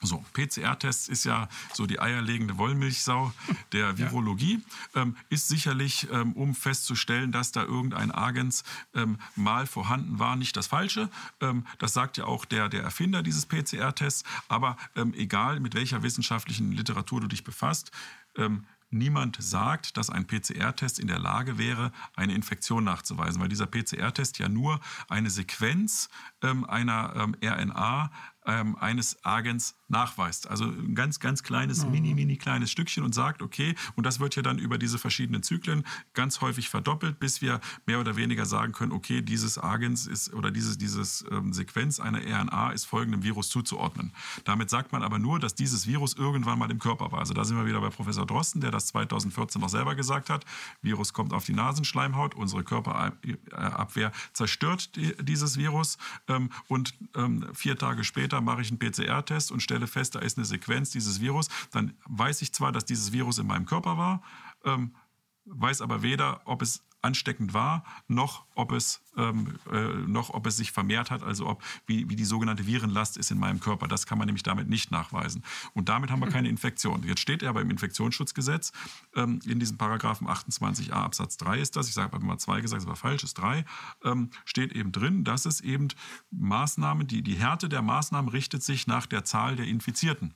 So, PCR-Test ist ja so die eierlegende Wollmilchsau der Virologie. Ja. Ähm, ist sicherlich, ähm, um festzustellen, dass da irgendein Agens ähm, mal vorhanden war, nicht das Falsche. Ähm, das sagt ja auch der, der Erfinder dieses PCR-Tests. Aber ähm, egal, mit welcher wissenschaftlichen Literatur du dich befasst, ähm, Niemand sagt, dass ein PCR-Test in der Lage wäre, eine Infektion nachzuweisen, weil dieser PCR-Test ja nur eine Sequenz ähm, einer ähm, RNA ähm, eines Agens nachweist. Also ein ganz, ganz kleines, mhm. mini, mini kleines Stückchen und sagt, okay, und das wird ja dann über diese verschiedenen Zyklen ganz häufig verdoppelt, bis wir mehr oder weniger sagen können, okay, dieses Agens ist oder dieses, dieses ähm, Sequenz einer RNA ist folgendem Virus zuzuordnen. Damit sagt man aber nur, dass dieses Virus irgendwann mal im Körper war. Also da sind wir wieder bei Professor Drosten, der das 2014 noch selber gesagt hat. Virus kommt auf die Nasenschleimhaut, unsere Körperabwehr zerstört dieses Virus ähm, und ähm, vier Tage später später mache ich einen PCR-Test und stelle fest, da ist eine Sequenz dieses Virus, dann weiß ich zwar, dass dieses Virus in meinem Körper war, ähm, weiß aber weder, ob es ansteckend war, noch ob es, ähm, äh, noch ob es sich vermehrt hat, also ob, wie, wie die sogenannte Virenlast ist in meinem Körper. Das kann man nämlich damit nicht nachweisen. Und damit haben wir keine Infektion. Jetzt steht er aber im Infektionsschutzgesetz, ähm, in diesem Paragraphen 28a Absatz 3 ist das, ich sage mal 2 gesagt, das war falsch, ist 3, ähm, steht eben drin, dass es eben Maßnahmen, die, die Härte der Maßnahmen richtet sich nach der Zahl der Infizierten.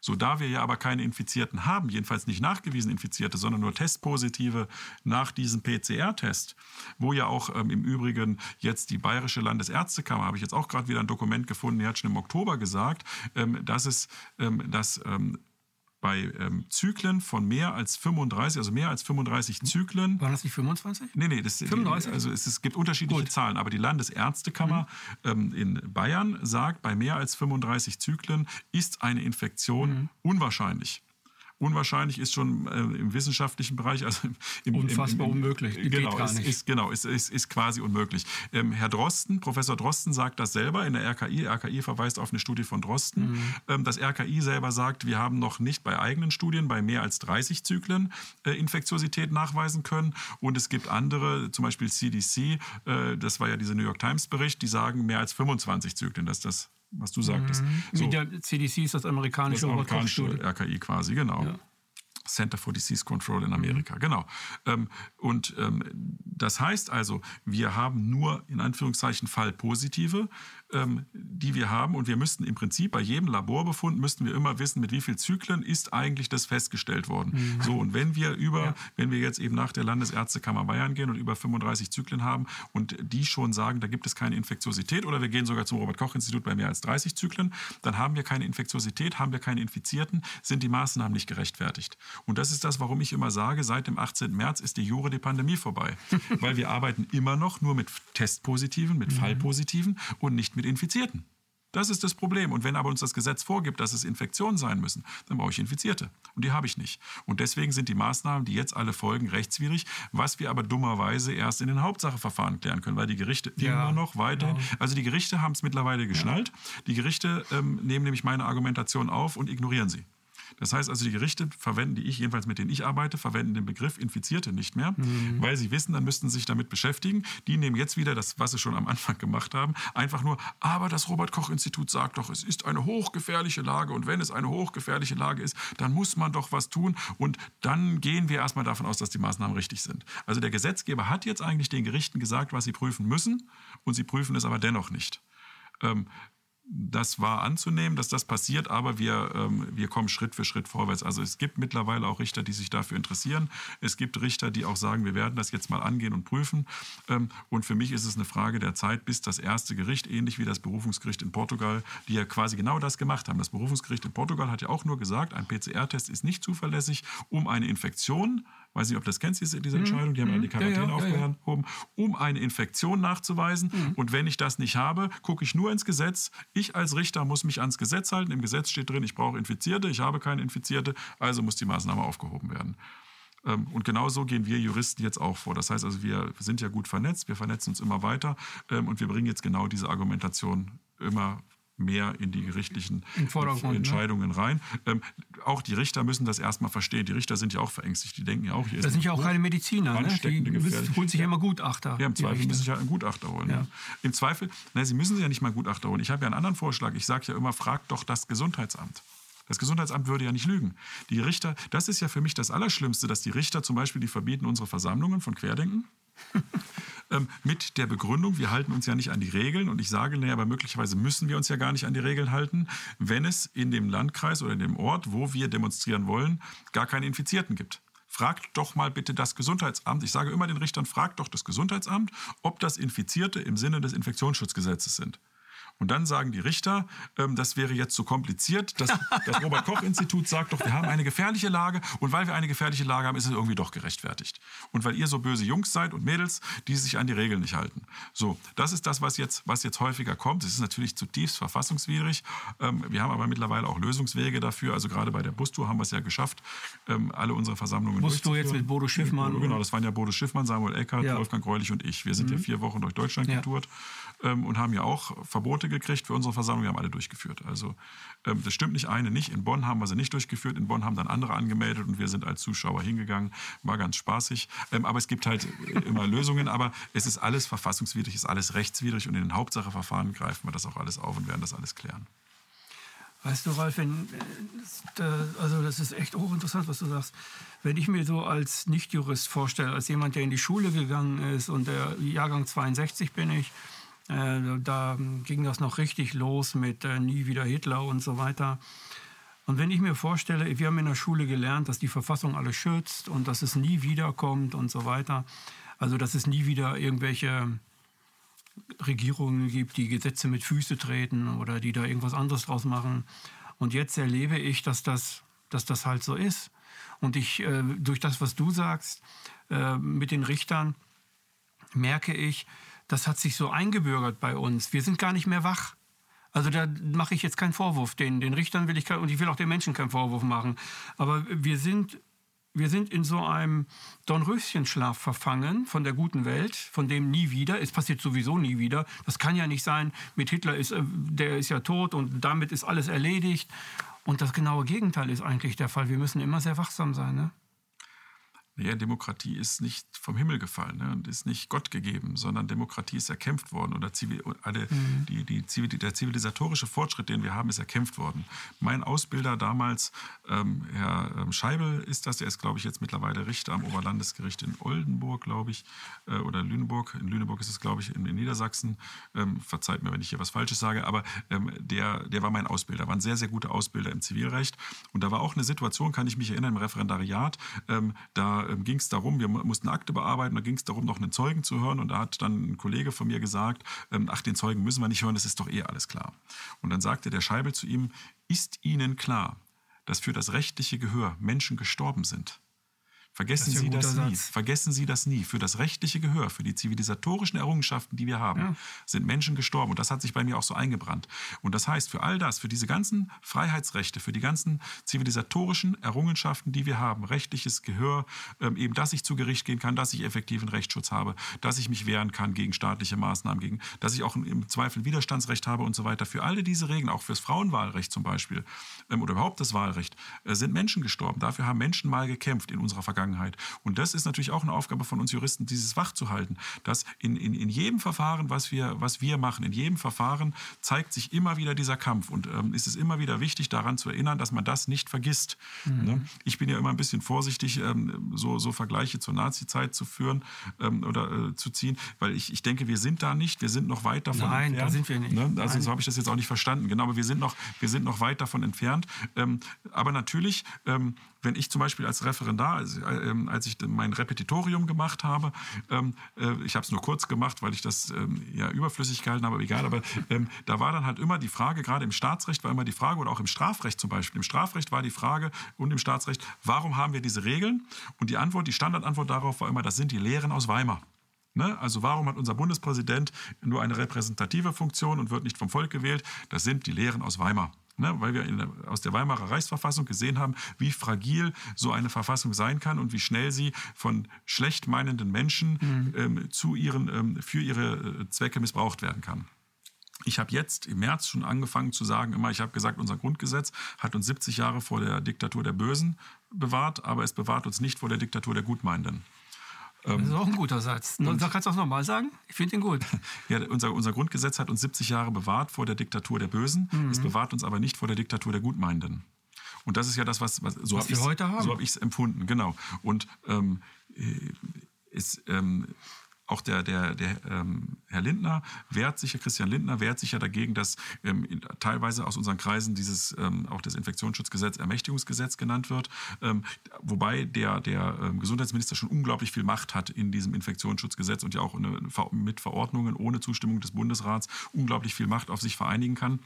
So, da wir ja aber keine Infizierten haben, jedenfalls nicht nachgewiesen Infizierte, sondern nur Testpositive nach diesem PCR-Test, wo ja auch ähm, im Übrigen jetzt die Bayerische Landesärztekammer, habe ich jetzt auch gerade wieder ein Dokument gefunden, die hat schon im Oktober gesagt, ähm, dass es, ähm, dass ähm, bei ähm, Zyklen von mehr als 35, also mehr als 35 Zyklen. Waren das nicht 25? Nee, nee, das, 35? Also es, es gibt unterschiedliche Gut. Zahlen, aber die Landesärztekammer mhm. ähm, in Bayern sagt, bei mehr als 35 Zyklen ist eine Infektion mhm. unwahrscheinlich unwahrscheinlich ist schon äh, im wissenschaftlichen Bereich. Also im, Unfassbar im, im, unmöglich. Geht genau, gar nicht. Ist, genau, ist, ist, ist quasi unmöglich. Ähm, Herr Drosten, Professor Drosten sagt das selber in der RKI. RKI verweist auf eine Studie von Drosten. Mhm. Ähm, das RKI selber sagt, wir haben noch nicht bei eigenen Studien bei mehr als 30 Zyklen äh, Infektiosität nachweisen können. Und es gibt andere, zum Beispiel CDC, äh, das war ja dieser New York Times Bericht, die sagen mehr als 25 Zyklen, dass das was du sagtest. Mhm. So, der CDC ist das amerikanische, das amerikanische RKI quasi, genau. Ja. Center for Disease Control in Amerika, mhm. genau. Ähm, und ähm, das heißt also, wir haben nur in Anführungszeichen Fallpositive ähm, die wir haben. Und wir müssten im Prinzip bei jedem Laborbefund müssten wir immer wissen, mit wie vielen Zyklen ist eigentlich das festgestellt worden. Mhm. So, und wenn wir über, ja. wenn wir jetzt eben nach der Landesärztekammer Bayern gehen und über 35 Zyklen haben und die schon sagen, da gibt es keine Infektiosität oder wir gehen sogar zum Robert-Koch-Institut bei mehr als 30 Zyklen, dann haben wir keine Infektiosität, haben wir keine Infizierten, sind die Maßnahmen nicht gerechtfertigt. Und das ist das, warum ich immer sage, seit dem 18. März ist die Jure die Pandemie vorbei. [LAUGHS] Weil wir arbeiten immer noch nur mit Testpositiven, mit mhm. Fallpositiven und nicht mit Infizierten. Das ist das Problem. Und wenn aber uns das Gesetz vorgibt, dass es Infektionen sein müssen, dann brauche ich Infizierte. Und die habe ich nicht. Und deswegen sind die Maßnahmen, die jetzt alle folgen, rechtswidrig, was wir aber dummerweise erst in den Hauptsacheverfahren klären können, weil die Gerichte ja, immer noch weiterhin. Ja. Also die Gerichte haben es mittlerweile geschnallt. Ja. Die Gerichte ähm, nehmen nämlich meine Argumentation auf und ignorieren sie. Das heißt also, die Gerichte verwenden, die ich jedenfalls mit denen ich arbeite, verwenden den Begriff Infizierte nicht mehr, mhm. weil sie wissen, dann müssten sie sich damit beschäftigen. Die nehmen jetzt wieder das, was sie schon am Anfang gemacht haben, einfach nur, aber das Robert-Koch-Institut sagt doch, es ist eine hochgefährliche Lage und wenn es eine hochgefährliche Lage ist, dann muss man doch was tun und dann gehen wir erstmal davon aus, dass die Maßnahmen richtig sind. Also der Gesetzgeber hat jetzt eigentlich den Gerichten gesagt, was sie prüfen müssen und sie prüfen es aber dennoch nicht. Ähm, das war anzunehmen, dass das passiert, aber wir, ähm, wir kommen Schritt für Schritt vorwärts. Also es gibt mittlerweile auch Richter, die sich dafür interessieren. Es gibt Richter, die auch sagen, wir werden das jetzt mal angehen und prüfen. Ähm, und für mich ist es eine Frage der Zeit, bis das erste Gericht, ähnlich wie das Berufungsgericht in Portugal, die ja quasi genau das gemacht haben. Das Berufungsgericht in Portugal hat ja auch nur gesagt, ein PCR-Test ist nicht zuverlässig, um eine Infektion weiß nicht, ob das kennst, diese, diese mhm. Entscheidung, die haben mhm. die Quarantäne ja, aufgehoben, um eine Infektion nachzuweisen. Mhm. Und wenn ich das nicht habe, gucke ich nur ins Gesetz. Ich als Richter muss mich ans Gesetz halten. Im Gesetz steht drin, ich brauche Infizierte, ich habe keine Infizierte, also muss die Maßnahme aufgehoben werden. Ähm, und genauso gehen wir Juristen jetzt auch vor. Das heißt also, wir sind ja gut vernetzt, wir vernetzen uns immer weiter ähm, und wir bringen jetzt genau diese Argumentation immer mehr in die gerichtlichen ne? Entscheidungen ne? rein. Ähm, auch die Richter müssen das erstmal verstehen. Die Richter sind ja auch verängstigt. Die denken ja auch, hier ist Das sind ja auch keine Mediziner. Ne? Die holen sich ja immer Gutachter. Ja, im Zweifel müssen sich ja einen Gutachter holen. Ja. Ne? Im Zweifel, na, sie müssen sich ja nicht mal einen Gutachter holen. Ich habe ja einen anderen Vorschlag. Ich sage ja immer, fragt doch das Gesundheitsamt. Das Gesundheitsamt würde ja nicht lügen. Die Richter, das ist ja für mich das Allerschlimmste, dass die Richter zum Beispiel, die verbieten unsere Versammlungen von Querdenken. [LAUGHS] ähm, mit der Begründung, wir halten uns ja nicht an die Regeln. Und ich sage, naja, aber möglicherweise müssen wir uns ja gar nicht an die Regeln halten, wenn es in dem Landkreis oder in dem Ort, wo wir demonstrieren wollen, gar keine Infizierten gibt. Fragt doch mal bitte das Gesundheitsamt. Ich sage immer den Richtern, fragt doch das Gesundheitsamt, ob das Infizierte im Sinne des Infektionsschutzgesetzes sind. Und dann sagen die Richter, ähm, das wäre jetzt zu kompliziert. Das, das [LAUGHS] Robert-Koch-Institut sagt doch, wir haben eine gefährliche Lage und weil wir eine gefährliche Lage haben, ist es irgendwie doch gerechtfertigt. Und weil ihr so böse Jungs seid und Mädels, die sich an die Regeln nicht halten. So, das ist das, was jetzt, was jetzt häufiger kommt. Es ist natürlich zutiefst verfassungswidrig. Ähm, wir haben aber mittlerweile auch Lösungswege dafür. Also gerade bei der Bustour haben wir es ja geschafft, ähm, alle unsere Versammlungen Bustour jetzt mit Bodo Schiffmann. Genau, das waren ja Bodo Schiffmann, Samuel Eckert, ja. Wolfgang Greulich und ich. Wir sind mhm. ja vier Wochen durch Deutschland ja. getourt. Ähm, und haben ja auch Verbote gekriegt für unsere Versammlung. Wir haben alle durchgeführt. Also ähm, das stimmt nicht, eine nicht. In Bonn haben wir sie nicht durchgeführt. In Bonn haben dann andere angemeldet und wir sind als Zuschauer hingegangen. War ganz spaßig. Ähm, aber es gibt halt immer Lösungen. Aber es ist alles verfassungswidrig, ist alles rechtswidrig und in den Hauptsacheverfahren greifen wir das auch alles auf und werden das alles klären. Weißt du, Ralf, wenn, äh, also das ist echt hochinteressant, was du sagst. Wenn ich mir so als Nichtjurist vorstelle, als jemand, der in die Schule gegangen ist und der Jahrgang 62 bin ich, äh, da ging das noch richtig los mit äh, nie wieder Hitler und so weiter. Und wenn ich mir vorstelle, wir haben in der Schule gelernt, dass die Verfassung alles schützt und dass es nie wiederkommt und so weiter, also dass es nie wieder irgendwelche Regierungen gibt, die Gesetze mit Füße treten oder die da irgendwas anderes draus machen. Und jetzt erlebe ich, dass das, dass das halt so ist. Und ich, äh, durch das, was du sagst, äh, mit den Richtern, merke ich, das hat sich so eingebürgert bei uns. Wir sind gar nicht mehr wach. Also da mache ich jetzt keinen Vorwurf. Den, den Richtern will ich kein, und ich will auch den Menschen keinen Vorwurf machen. Aber wir sind wir sind in so einem Dornröschenschlaf verfangen von der guten Welt, von dem nie wieder, es passiert sowieso nie wieder. Das kann ja nicht sein, mit Hitler ist, äh, der ist ja tot und damit ist alles erledigt. Und das genaue Gegenteil ist eigentlich der Fall. Wir müssen immer sehr wachsam sein. Ne? Naja, Demokratie ist nicht vom Himmel gefallen ne, und ist nicht Gott gegeben, sondern Demokratie ist erkämpft worden oder Zivil, alle, mhm. die, die, Zivil, der zivilisatorische Fortschritt, den wir haben, ist erkämpft worden. Mein Ausbilder damals, ähm, Herr ähm, Scheibel ist das, der ist, glaube ich, jetzt mittlerweile Richter am Oberlandesgericht in Oldenburg, glaube ich, äh, oder Lüneburg. In Lüneburg ist es, glaube ich, in, in Niedersachsen. Ähm, verzeiht mir, wenn ich hier was Falsches sage, aber ähm, der, der war mein Ausbilder, war ein sehr, sehr guter Ausbilder im Zivilrecht. Und da war auch eine Situation, kann ich mich erinnern, im Referendariat, ähm, da ähm, ging es darum, wir mussten Akte bearbeiten, da ging es darum, noch einen Zeugen zu hören. Und da hat dann ein Kollege von mir gesagt, ähm, ach, den Zeugen müssen wir nicht hören, das ist doch eh alles klar. Und dann sagte der Scheibel zu ihm, ist Ihnen klar, dass für das rechtliche Gehör Menschen gestorben sind? Vergessen das Sie das nie. Satz. Vergessen Sie das nie. Für das rechtliche Gehör, für die zivilisatorischen Errungenschaften, die wir haben, ja. sind Menschen gestorben. Und das hat sich bei mir auch so eingebrannt. Und das heißt, für all das, für diese ganzen Freiheitsrechte, für die ganzen zivilisatorischen Errungenschaften, die wir haben, rechtliches Gehör, ähm, eben, dass ich zu Gericht gehen kann, dass ich effektiven Rechtsschutz habe, dass ich mich wehren kann gegen staatliche Maßnahmen, gegen, dass ich auch im Zweifel Widerstandsrecht habe und so weiter. Für alle diese Regeln, auch fürs Frauenwahlrecht zum Beispiel ähm, oder überhaupt das Wahlrecht, äh, sind Menschen gestorben. Dafür haben Menschen mal gekämpft in unserer Vergangenheit. Vergangenheit. Und das ist natürlich auch eine Aufgabe von uns Juristen, dieses wach zu halten, dass in, in, in jedem Verfahren, was wir, was wir machen, in jedem Verfahren zeigt sich immer wieder dieser Kampf. Und ähm, ist es immer wieder wichtig, daran zu erinnern, dass man das nicht vergisst. Mhm. Ne? Ich bin ja immer ein bisschen vorsichtig, ähm, so, so Vergleiche zur Nazi-Zeit zu führen ähm, oder äh, zu ziehen, weil ich, ich denke, wir sind da nicht, wir sind noch weit davon Nein, entfernt. Nein, da sind wir nicht. Ne? Also Nein. so habe ich das jetzt auch nicht verstanden. Genau, aber wir sind noch, wir sind noch weit davon entfernt. Ähm, aber natürlich ähm, wenn ich zum Beispiel als Referendar, als, äh, als ich mein Repetitorium gemacht habe, ähm, äh, ich habe es nur kurz gemacht, weil ich das ähm, ja überflüssig gehalten habe, aber egal, aber ähm, da war dann halt immer die Frage, gerade im Staatsrecht war immer die Frage, oder auch im Strafrecht zum Beispiel, im Strafrecht war die Frage und im Staatsrecht, warum haben wir diese Regeln? Und die Antwort, die Standardantwort darauf war immer, das sind die Lehren aus Weimar. Ne? Also warum hat unser Bundespräsident nur eine repräsentative Funktion und wird nicht vom Volk gewählt? Das sind die Lehren aus Weimar ne, weil wir der, aus der Weimarer Reichsverfassung gesehen haben, wie fragil so eine Verfassung sein kann und wie schnell sie von schlecht meinenden Menschen mhm. ähm, zu ihren, ähm, für ihre äh, Zwecke missbraucht werden kann. Ich habe jetzt im März schon angefangen zu sagen, immer, ich habe gesagt, unser Grundgesetz hat uns 70 Jahre vor der Diktatur der Bösen bewahrt, aber es bewahrt uns nicht vor der Diktatur der Gutmeinenden. Ähm, das ist auch ein guter Satz. Und, kannst du das nochmal sagen? Ich finde ihn gut. [LAUGHS] Ja, unser, unser Grundgesetz hat uns 70 Jahre bewahrt vor der Diktatur der Bösen. Mhm. Es bewahrt uns aber nicht vor der Diktatur der Gutmeinenden. Und das ist ja das, was, was so habe ich es so empfunden. Genau. Und ähm, äh, ähm, auch der, der, der ähm, Herr Lindner wehrt sich, Christian Lindner wehrt sich ja dagegen, dass ähm, teilweise aus unseren Kreisen dieses ähm, auch das Infektionsschutzgesetz Ermächtigungsgesetz genannt wird, ähm, wobei der, der ähm, Gesundheitsminister schon unglaublich viel Macht hat in diesem Infektionsschutzgesetz und ja auch eine, mit Verordnungen ohne Zustimmung des Bundesrats unglaublich viel Macht auf sich vereinigen kann.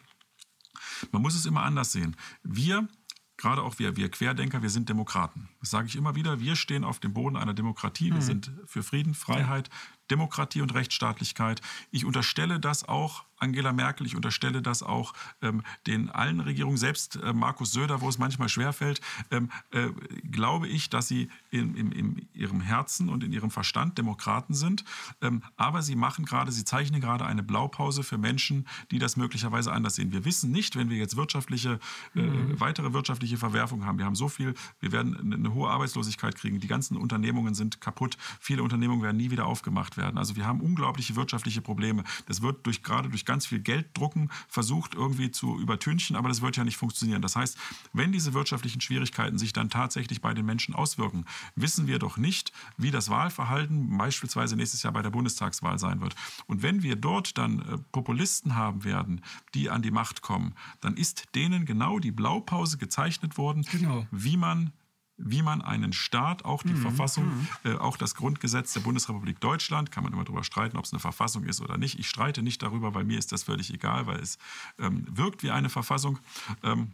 Man muss es immer anders sehen. Wir gerade auch wir, wir Querdenker, wir sind Demokraten. Das sage ich immer wieder. Wir stehen auf dem Boden einer Demokratie. Wir mhm. sind für Frieden, Freiheit, Demokratie und Rechtsstaatlichkeit. Ich unterstelle das auch Angela Merkel, ich unterstelle das auch ähm, den allen Regierungen, selbst äh, Markus Söder, wo es manchmal schwerfällt, ähm, äh, glaube ich, dass sie in, in, in, ihrem Herzen und in ihrem Verstand Demokraten sind. Ähm, aber sie machen gerade, sie zeichnen gerade eine Blaupause für Menschen, die das möglicherweise anders sehen. Wir wissen nicht, wenn wir jetzt wirtschaftliche, äh, mhm. weitere wirtschaftliche Verwerfungen haben. Wir haben so viel, wir werden eine, eine hohe Arbeitslosigkeit kriegen. Die ganzen Unternehmungen sind kaputt. Viele Unternehmungen werden nie wieder aufgemacht werden. Also wir haben unglaubliche wirtschaftliche Probleme. Das wird durch, gerade durch ganz viel Geld drucken versucht irgendwie zu übertünchen, aber das wird ja nicht funktionieren. Das heißt, wenn diese wirtschaftlichen Schwierigkeiten sich dann tatsächlich bei den Menschen auswirken, wissen wir doch nicht, wie das Wahlverhalten beispielsweise nächstes Jahr bei der Bundestagswahl sein wird. Und wenn wir dort dann äh, Populisten haben werden, die an die Macht kommen, dann ist denen genau die Blaupause gezeichnet worden, genau. wie man wie man einen Staat, auch die mhm. Verfassung, mhm. äh, auch das Grundgesetz der Bundesrepublik Deutschland, kann man immer darüber streiten, ob es eine Verfassung ist oder nicht. Ich streite nicht darüber, weil mir ist das völlig egal, weil es ähm, wirkt wie eine Verfassung. Ähm,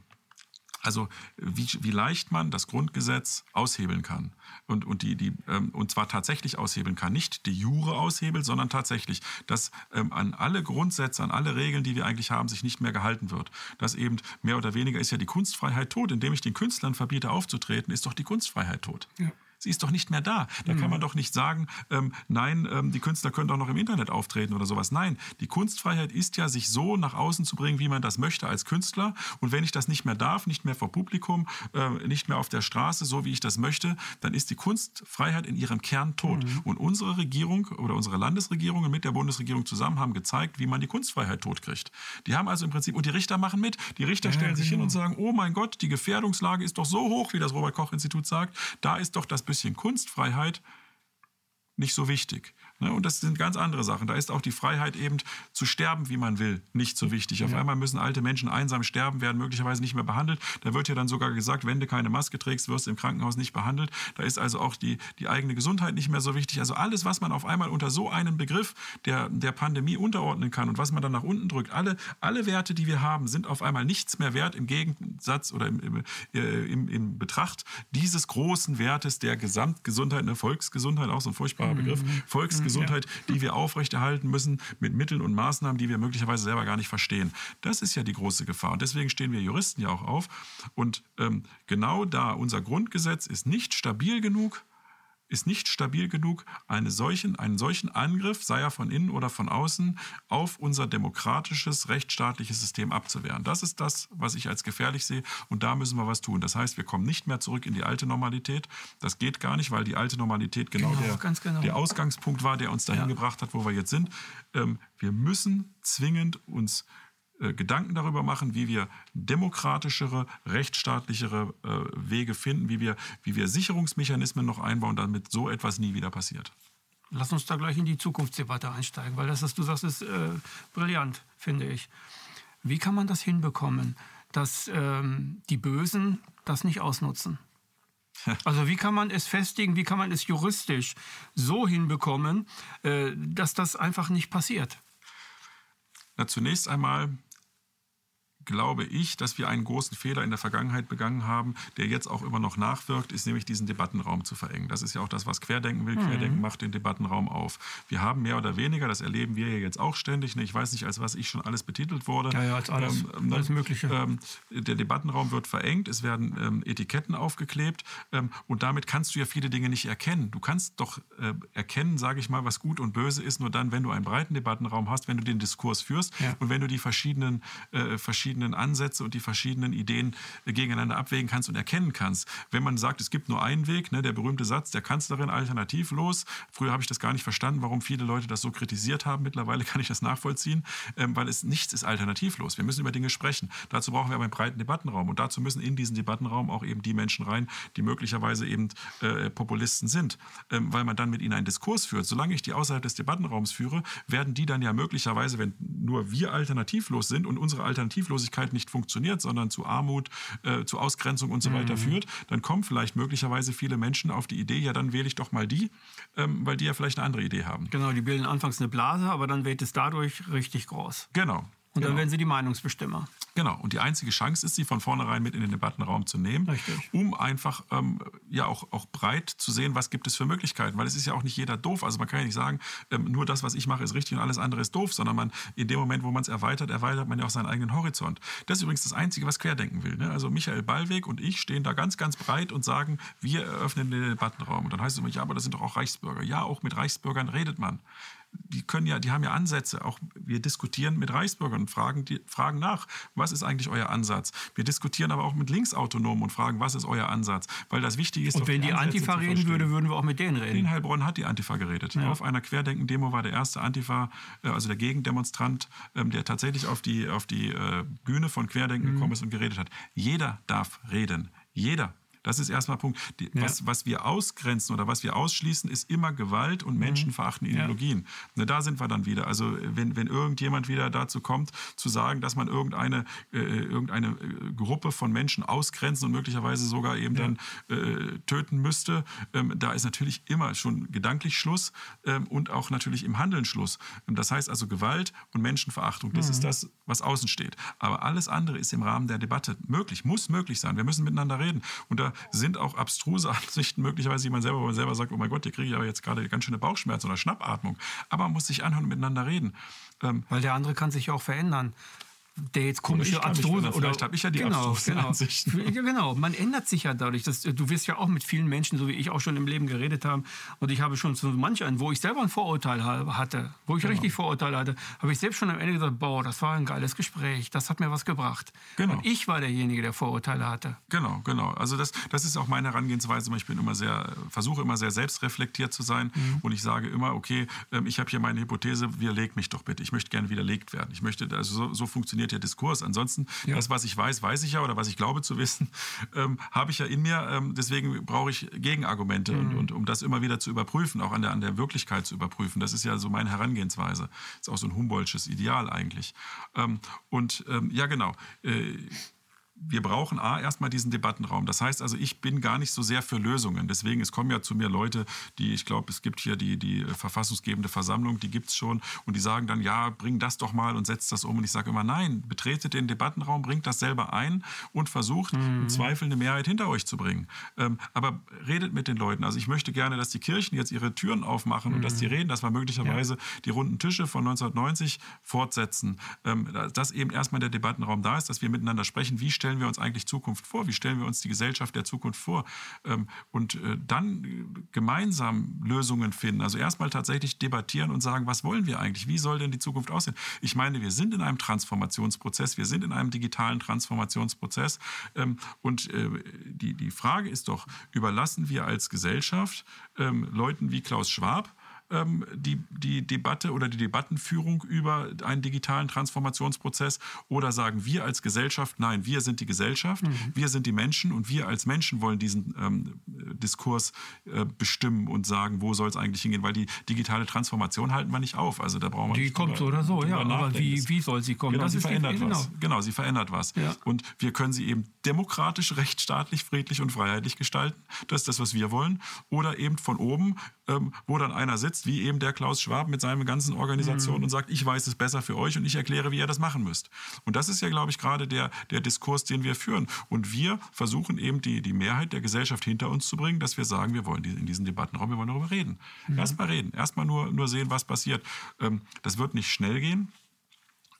also wie, wie, leicht man das Grundgesetz aushebeln kann. Und, und, die, die, ähm, und zwar tatsächlich aushebeln kann. Nicht die Jure aushebelt, sondern tatsächlich, dass ähm, an alle Grundsätze, an alle Regeln, die wir eigentlich haben, sich nicht mehr gehalten wird. Dass eben mehr oder weniger ist ja die Kunstfreiheit tot. Indem ich den Künstlern verbiete aufzutreten, ist doch die Kunstfreiheit tot. Ja sie ist doch nicht mehr da. Da mhm. kann man doch nicht sagen, ähm, nein, ähm, die Künstler können doch noch im Internet auftreten oder sowas. Nein, die Kunstfreiheit ist ja, sich so nach außen zu bringen, wie man das möchte als Künstler. Und wenn ich das nicht mehr darf, nicht mehr vor Publikum, äh, nicht mehr auf der Straße, so wie ich das möchte, dann ist die Kunstfreiheit in ihrem Kern tot. Mhm. Und unsere Regierung oder unsere Landesregierungen mit der Bundesregierung zusammen haben gezeigt, wie man die Kunstfreiheit totkriegt. Die haben also im Prinzip, und die Richter machen mit, die Richter ja, stellen sich genau. hin und sagen, oh mein Gott, die Gefährdungslage ist doch so hoch, wie das Robert Koch Institut sagt, da ist doch das bisschen Kunstfreiheit nicht so wichtig. Ne? Und das sind ganz andere Sachen. Da ist auch die Freiheit eben zu sterben, wie man will, nicht so wichtig. Auf ja. einmal müssen alte Menschen einsam sterben, werden möglicherweise nicht mehr behandelt. Da wird ja dann sogar gesagt, wenn du keine Maske trägst, wirst du im Krankenhaus nicht behandelt. Da ist also auch die, die eigene Gesundheit nicht mehr so wichtig. Also alles, was man auf einmal unter so einen Begriff der, der Pandemie unterordnen kann und was man dann nach unten drückt, alle, alle Werte, die wir haben, sind auf einmal nichts mehr wert im Gegensatz oder im, im, äh, im, im Betracht dieses großen Wertes der Gesamtgesundheit, eine Volksgesundheit, auch so ein furchtbarer mhm. Begriff, Volksgesundheit Gesundheit, die wir aufrechterhalten müssen mit Mitteln und Maßnahmen, die wir möglicherweise selber gar nicht verstehen. Das ist ja die große Gefahr. Und deswegen stehen wir Juristen ja auch auf. Und ähm, genau da unser Grundgesetz ist nicht stabil genug, ist nicht stabil genug, eine solchen, einen solchen Angriff, sei er von innen oder von außen, auf unser demokratisches, rechtsstaatliches System abzuwehren. Das ist das, was ich als gefährlich sehe und da müssen wir was tun. Das heißt, wir kommen nicht mehr zurück in die alte Normalität. Das geht gar nicht, weil die alte Normalität genau, genau der, genau. der Ausgangspunkt war, der uns dahin ja. gebracht hat, wo wir jetzt sind. Ähm, wir müssen zwingend uns äh, Gedanken darüber machen, wie wir demokratischere, rechtsstaatlichere äh, Wege finden, wie wir, wie wir Sicherungsmechanismen noch einbauen, damit so etwas nie wieder passiert. Lass uns da gleich in die Zukunftsdebatte einsteigen, weil das, was du sagst, ist äh, brillant, finde ich. Wie kann man das hinbekommen, dass ähm, die Bösen das nicht ausnutzen? [LAUGHS] Also wie kann man es festigen, wie kann man es juristisch so hinbekommen, äh, dass das einfach nicht passiert? Na, zunächst einmal glaube ich, dass wir einen großen Fehler in der Vergangenheit begangen haben, der jetzt auch immer noch nachwirkt, ist nämlich diesen Debattenraum zu verengen. Das ist ja auch das, was Querdenken will. Mhm. Querdenken macht den Debattenraum auf. Wir haben mehr oder weniger, das erleben wir ja jetzt auch ständig, ne, ich weiß nicht, als was ich schon alles betitelt wurde. Ja, ja, als alles, ähm, ne, alles Mögliche. Ähm, der Debattenraum wird verengt, es werden ähm, Etiketten aufgeklebt ähm, und damit kannst du ja viele Dinge nicht erkennen. Du kannst doch äh, erkennen, sage ich mal, was gut und böse ist, nur dann, wenn du einen breiten Debattenraum hast, wenn du den Diskurs führst ja. und wenn du die verschiedenen, äh, verschiedenen verschiedenen Ansätze und die verschiedenen Ideen gegeneinander abwägen kannst und erkennen kannst. Wenn man sagt, es gibt nur einen Weg, ne, der berühmte Satz der Kanzlerin alternativlos. Früher habe ich das gar nicht verstanden, warum viele Leute das so kritisiert haben. Mittlerweile [LAUGHS] kann ich das nachvollziehen, ähm, weil es nichts ist alternativlos. Wir müssen über Dinge sprechen. Dazu brauchen wir aber einen breiten Debattenraum und dazu müssen in diesen Debattenraum auch eben die Menschen rein, die möglicherweise eben äh, Populisten sind, ähm, weil man dann mit ihnen einen Diskurs führt. Solange ich die außerhalb des Debattenraums führe, werden die dann ja möglicherweise, wenn nur wir alternativlos sind und unsere Alternativlosigkeit Arbeitslosigkeit nicht funktioniert, sondern zu Armut, äh, zu Ausgrenzung und so weiter mhm. führt, dann kommen vielleicht möglicherweise viele Menschen auf die Idee, ja, dann wähle ich doch mal die, ähm, weil die ja vielleicht eine andere Idee haben. Genau, die bilden anfangs eine Blase, aber dann wird es dadurch richtig groß. Genau. Und dann Genau. werden sie die Meinungsbestimmer. Genau, und die einzige Chance ist, sie von vornherein mit in den Debattenraum zu nehmen, Richtig. um einfach ähm, ja auch, auch breit zu sehen, was gibt es für Möglichkeiten. Weil es ist ja auch nicht jeder doof. Also man kann ja nicht sagen, ähm, nur das, was ich mache, ist richtig und alles andere ist doof, sondern man in dem Moment, wo man es erweitert, erweitert man ja auch seinen eigenen Horizont. Das ist übrigens das Einzige, was Querdenken will. Ne? Also Michael Ballweg und ich stehen da ganz, ganz breit und sagen, wir eröffnen den Debattenraum. Und dann heißt es immer, ja, aber das sind doch auch Reichsbürger. Ja, auch mit Reichsbürgern redet man die können ja, die haben ja Ansätze. Auch wir diskutieren mit Reichsbürgern und fragen, die, fragen nach, was ist eigentlich euer Ansatz? Wir diskutieren aber auch mit Linksautonomen und fragen, was ist euer Ansatz? Weil das Wichtige ist, Und wenn die Ansätze Antifa reden würde, würden wir auch mit denen In reden. Heilbronn hat die Antifa geredet. Auf einer Querdenken-Demo war der erste Antifa, äh, also der Gegendemonstrant, ähm, der tatsächlich auf die, auf die äh, Bühne von Querdenken Mhm. gekommen ist und geredet hat. Jeder darf reden. Jeder. Das ist erstmal Punkt. Die, was, was wir ausgrenzen oder was wir ausschließen, ist immer Gewalt und menschenverachtende Mhm. Ja. Ideologien. Ne, da sind wir dann wieder. Also wenn, wenn irgendjemand wieder dazu kommt, zu sagen, dass man irgendeine, äh, irgendeine äh, Gruppe von Menschen ausgrenzen und möglicherweise sogar eben dann äh, töten müsste, ähm, da ist natürlich immer schon gedanklich Schluss ähm, und auch natürlich im Handeln Schluss. Ähm, Das heißt also Gewalt und Menschenverachtung, das ist das, was außen steht. Aber alles andere ist im Rahmen der Debatte möglich, muss möglich sein. Wir müssen miteinander reden. Und da sind auch abstruse [LAUGHS] Ansichten möglicherweise, die man selber, man selber sagt, oh mein Gott, hier kriege ich aber jetzt gerade ganz schöne Bauchschmerzen oder Schnappatmung. Aber man muss sich anhören und miteinander reden. Ähm, Weil der andere kann sich auch verändern. Der jetzt komische abstruse verändern. Vielleicht habe ich ja die genau, genau. Ja, genau. Man ändert sich ja dadurch. Dass, du wirst ja auch mit vielen Menschen, so wie ich auch schon im Leben geredet haben. Und ich habe schon zu manch einen, wo ich selber ein Vorurteil ha- hatte, wo ich Genau. richtig Vorurteile hatte, habe ich selbst schon am Ende gesagt, boah, das war ein geiles Gespräch. Das hat mir was gebracht. Genau. Und ich war derjenige, der Vorurteile hatte. Genau, genau. Also das, das ist auch meine Herangehensweise. Ich bin immer sehr, versuche immer sehr selbstreflektiert zu sein und ich sage immer, okay, ähm, ich habe hier meine Hypothese, widerleg mich doch bitte. Ich möchte gerne widerlegt werden. Ich möchte, also so, so funktioniert der Diskurs. Ansonsten, Ja. das, was ich weiß, weiß ich ja oder was ich glaube zu wissen, [LAUGHS] ähm, habe ich ja in mir. Ähm, deswegen brauche ich Gegenargumente und, und um das immer wieder zu überprüfen, auch an der, an der Wirklichkeit zu überprüfen. Das ist ja so meine Herangehensweise. Ist auch so ein Humboldtsches Ideal eigentlich. Ähm, und ähm, ja, genau. Äh, wir brauchen A, erstmal diesen Debattenraum. Das heißt also, ich bin gar nicht so sehr für Lösungen. Deswegen, es kommen ja zu mir Leute, die, ich glaube, es gibt hier die, die verfassungsgebende Versammlung, die gibt es schon. Und die sagen dann, ja, bring das doch mal und setzt das um. Und ich sage immer, nein, betretet den Debattenraum, bringt das selber ein und versucht, im Zweifel eine Mehrheit hinter euch zu bringen. Ähm, aber redet mit den Leuten. Also ich möchte gerne, dass die Kirchen jetzt ihre Türen aufmachen und dass die reden, dass wir möglicherweise die runden Tische von 1990 fortsetzen. Ähm, dass eben erstmal der Debattenraum da ist, dass wir miteinander sprechen, wie stellen wir uns eigentlich Zukunft vor, wie stellen wir uns die Gesellschaft der Zukunft vor? Ähm, und äh, dann äh, gemeinsam Lösungen finden. Also erstmal tatsächlich debattieren und sagen, was wollen wir eigentlich, wie soll denn die Zukunft aussehen? Ich meine, wir sind in einem Transformationsprozess, wir sind in einem digitalen Transformationsprozess. Ähm, und äh, die, die Frage ist doch, überlassen wir als Gesellschaft ähm, Leuten wie Klaus Schwab, ähm, die, die Debatte oder die Debattenführung über einen digitalen Transformationsprozess oder sagen wir als Gesellschaft, nein, wir sind die Gesellschaft, wir sind die Menschen und wir als Menschen wollen diesen ähm, Diskurs äh, bestimmen und sagen, wo soll es eigentlich hingehen, weil die digitale Transformation halten wir nicht auf. Also da brauchen wir Die kommt so drüber- oder so, ja. Aber wie, wie soll sie kommen? Genau, das sie ist die- verändert genau. was. Genau, sie verändert was. Ja. Und wir können sie eben demokratisch, [LAUGHS] rechtsstaatlich, friedlich und freiheitlich gestalten. Das ist das, was wir wollen. Oder eben von oben, ähm, wo dann einer sitzt, wie eben der Klaus Schwab mit seinen ganzen Organisationen und sagt, ich weiß es besser für euch und ich erkläre, wie ihr das machen müsst. Und das ist ja, glaube ich, gerade der, der Diskurs, den wir führen. Und wir versuchen eben die, die Mehrheit der Gesellschaft hinter uns zu bringen, dass wir sagen, wir wollen in diesen Debattenraum, wir wollen darüber reden. Erstmal reden, erstmal nur, nur sehen, was passiert. Ähm, das wird nicht schnell gehen.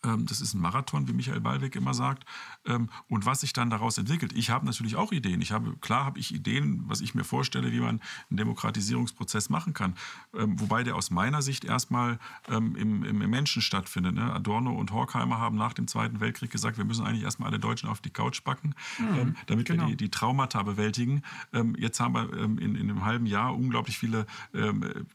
Ähm, Das ist ein Marathon, wie Michael Ballweg immer sagt. Ähm, Und was sich dann daraus entwickelt. Ich habe natürlich auch Ideen. Ich habe, klar habe ich Ideen, was ich mir vorstelle, wie man einen Demokratisierungsprozess machen kann. Ähm, Wobei der aus meiner Sicht erstmal ähm, im, im im Menschen stattfindet. ne? Adorno und Horkheimer haben nach dem Zweiten Weltkrieg gesagt, wir müssen eigentlich erstmal alle Deutschen auf die Couch packen, ähm, damit genau. wir die, die Traumata bewältigen. Jetzt haben wir in, in einem halben Jahr unglaublich viele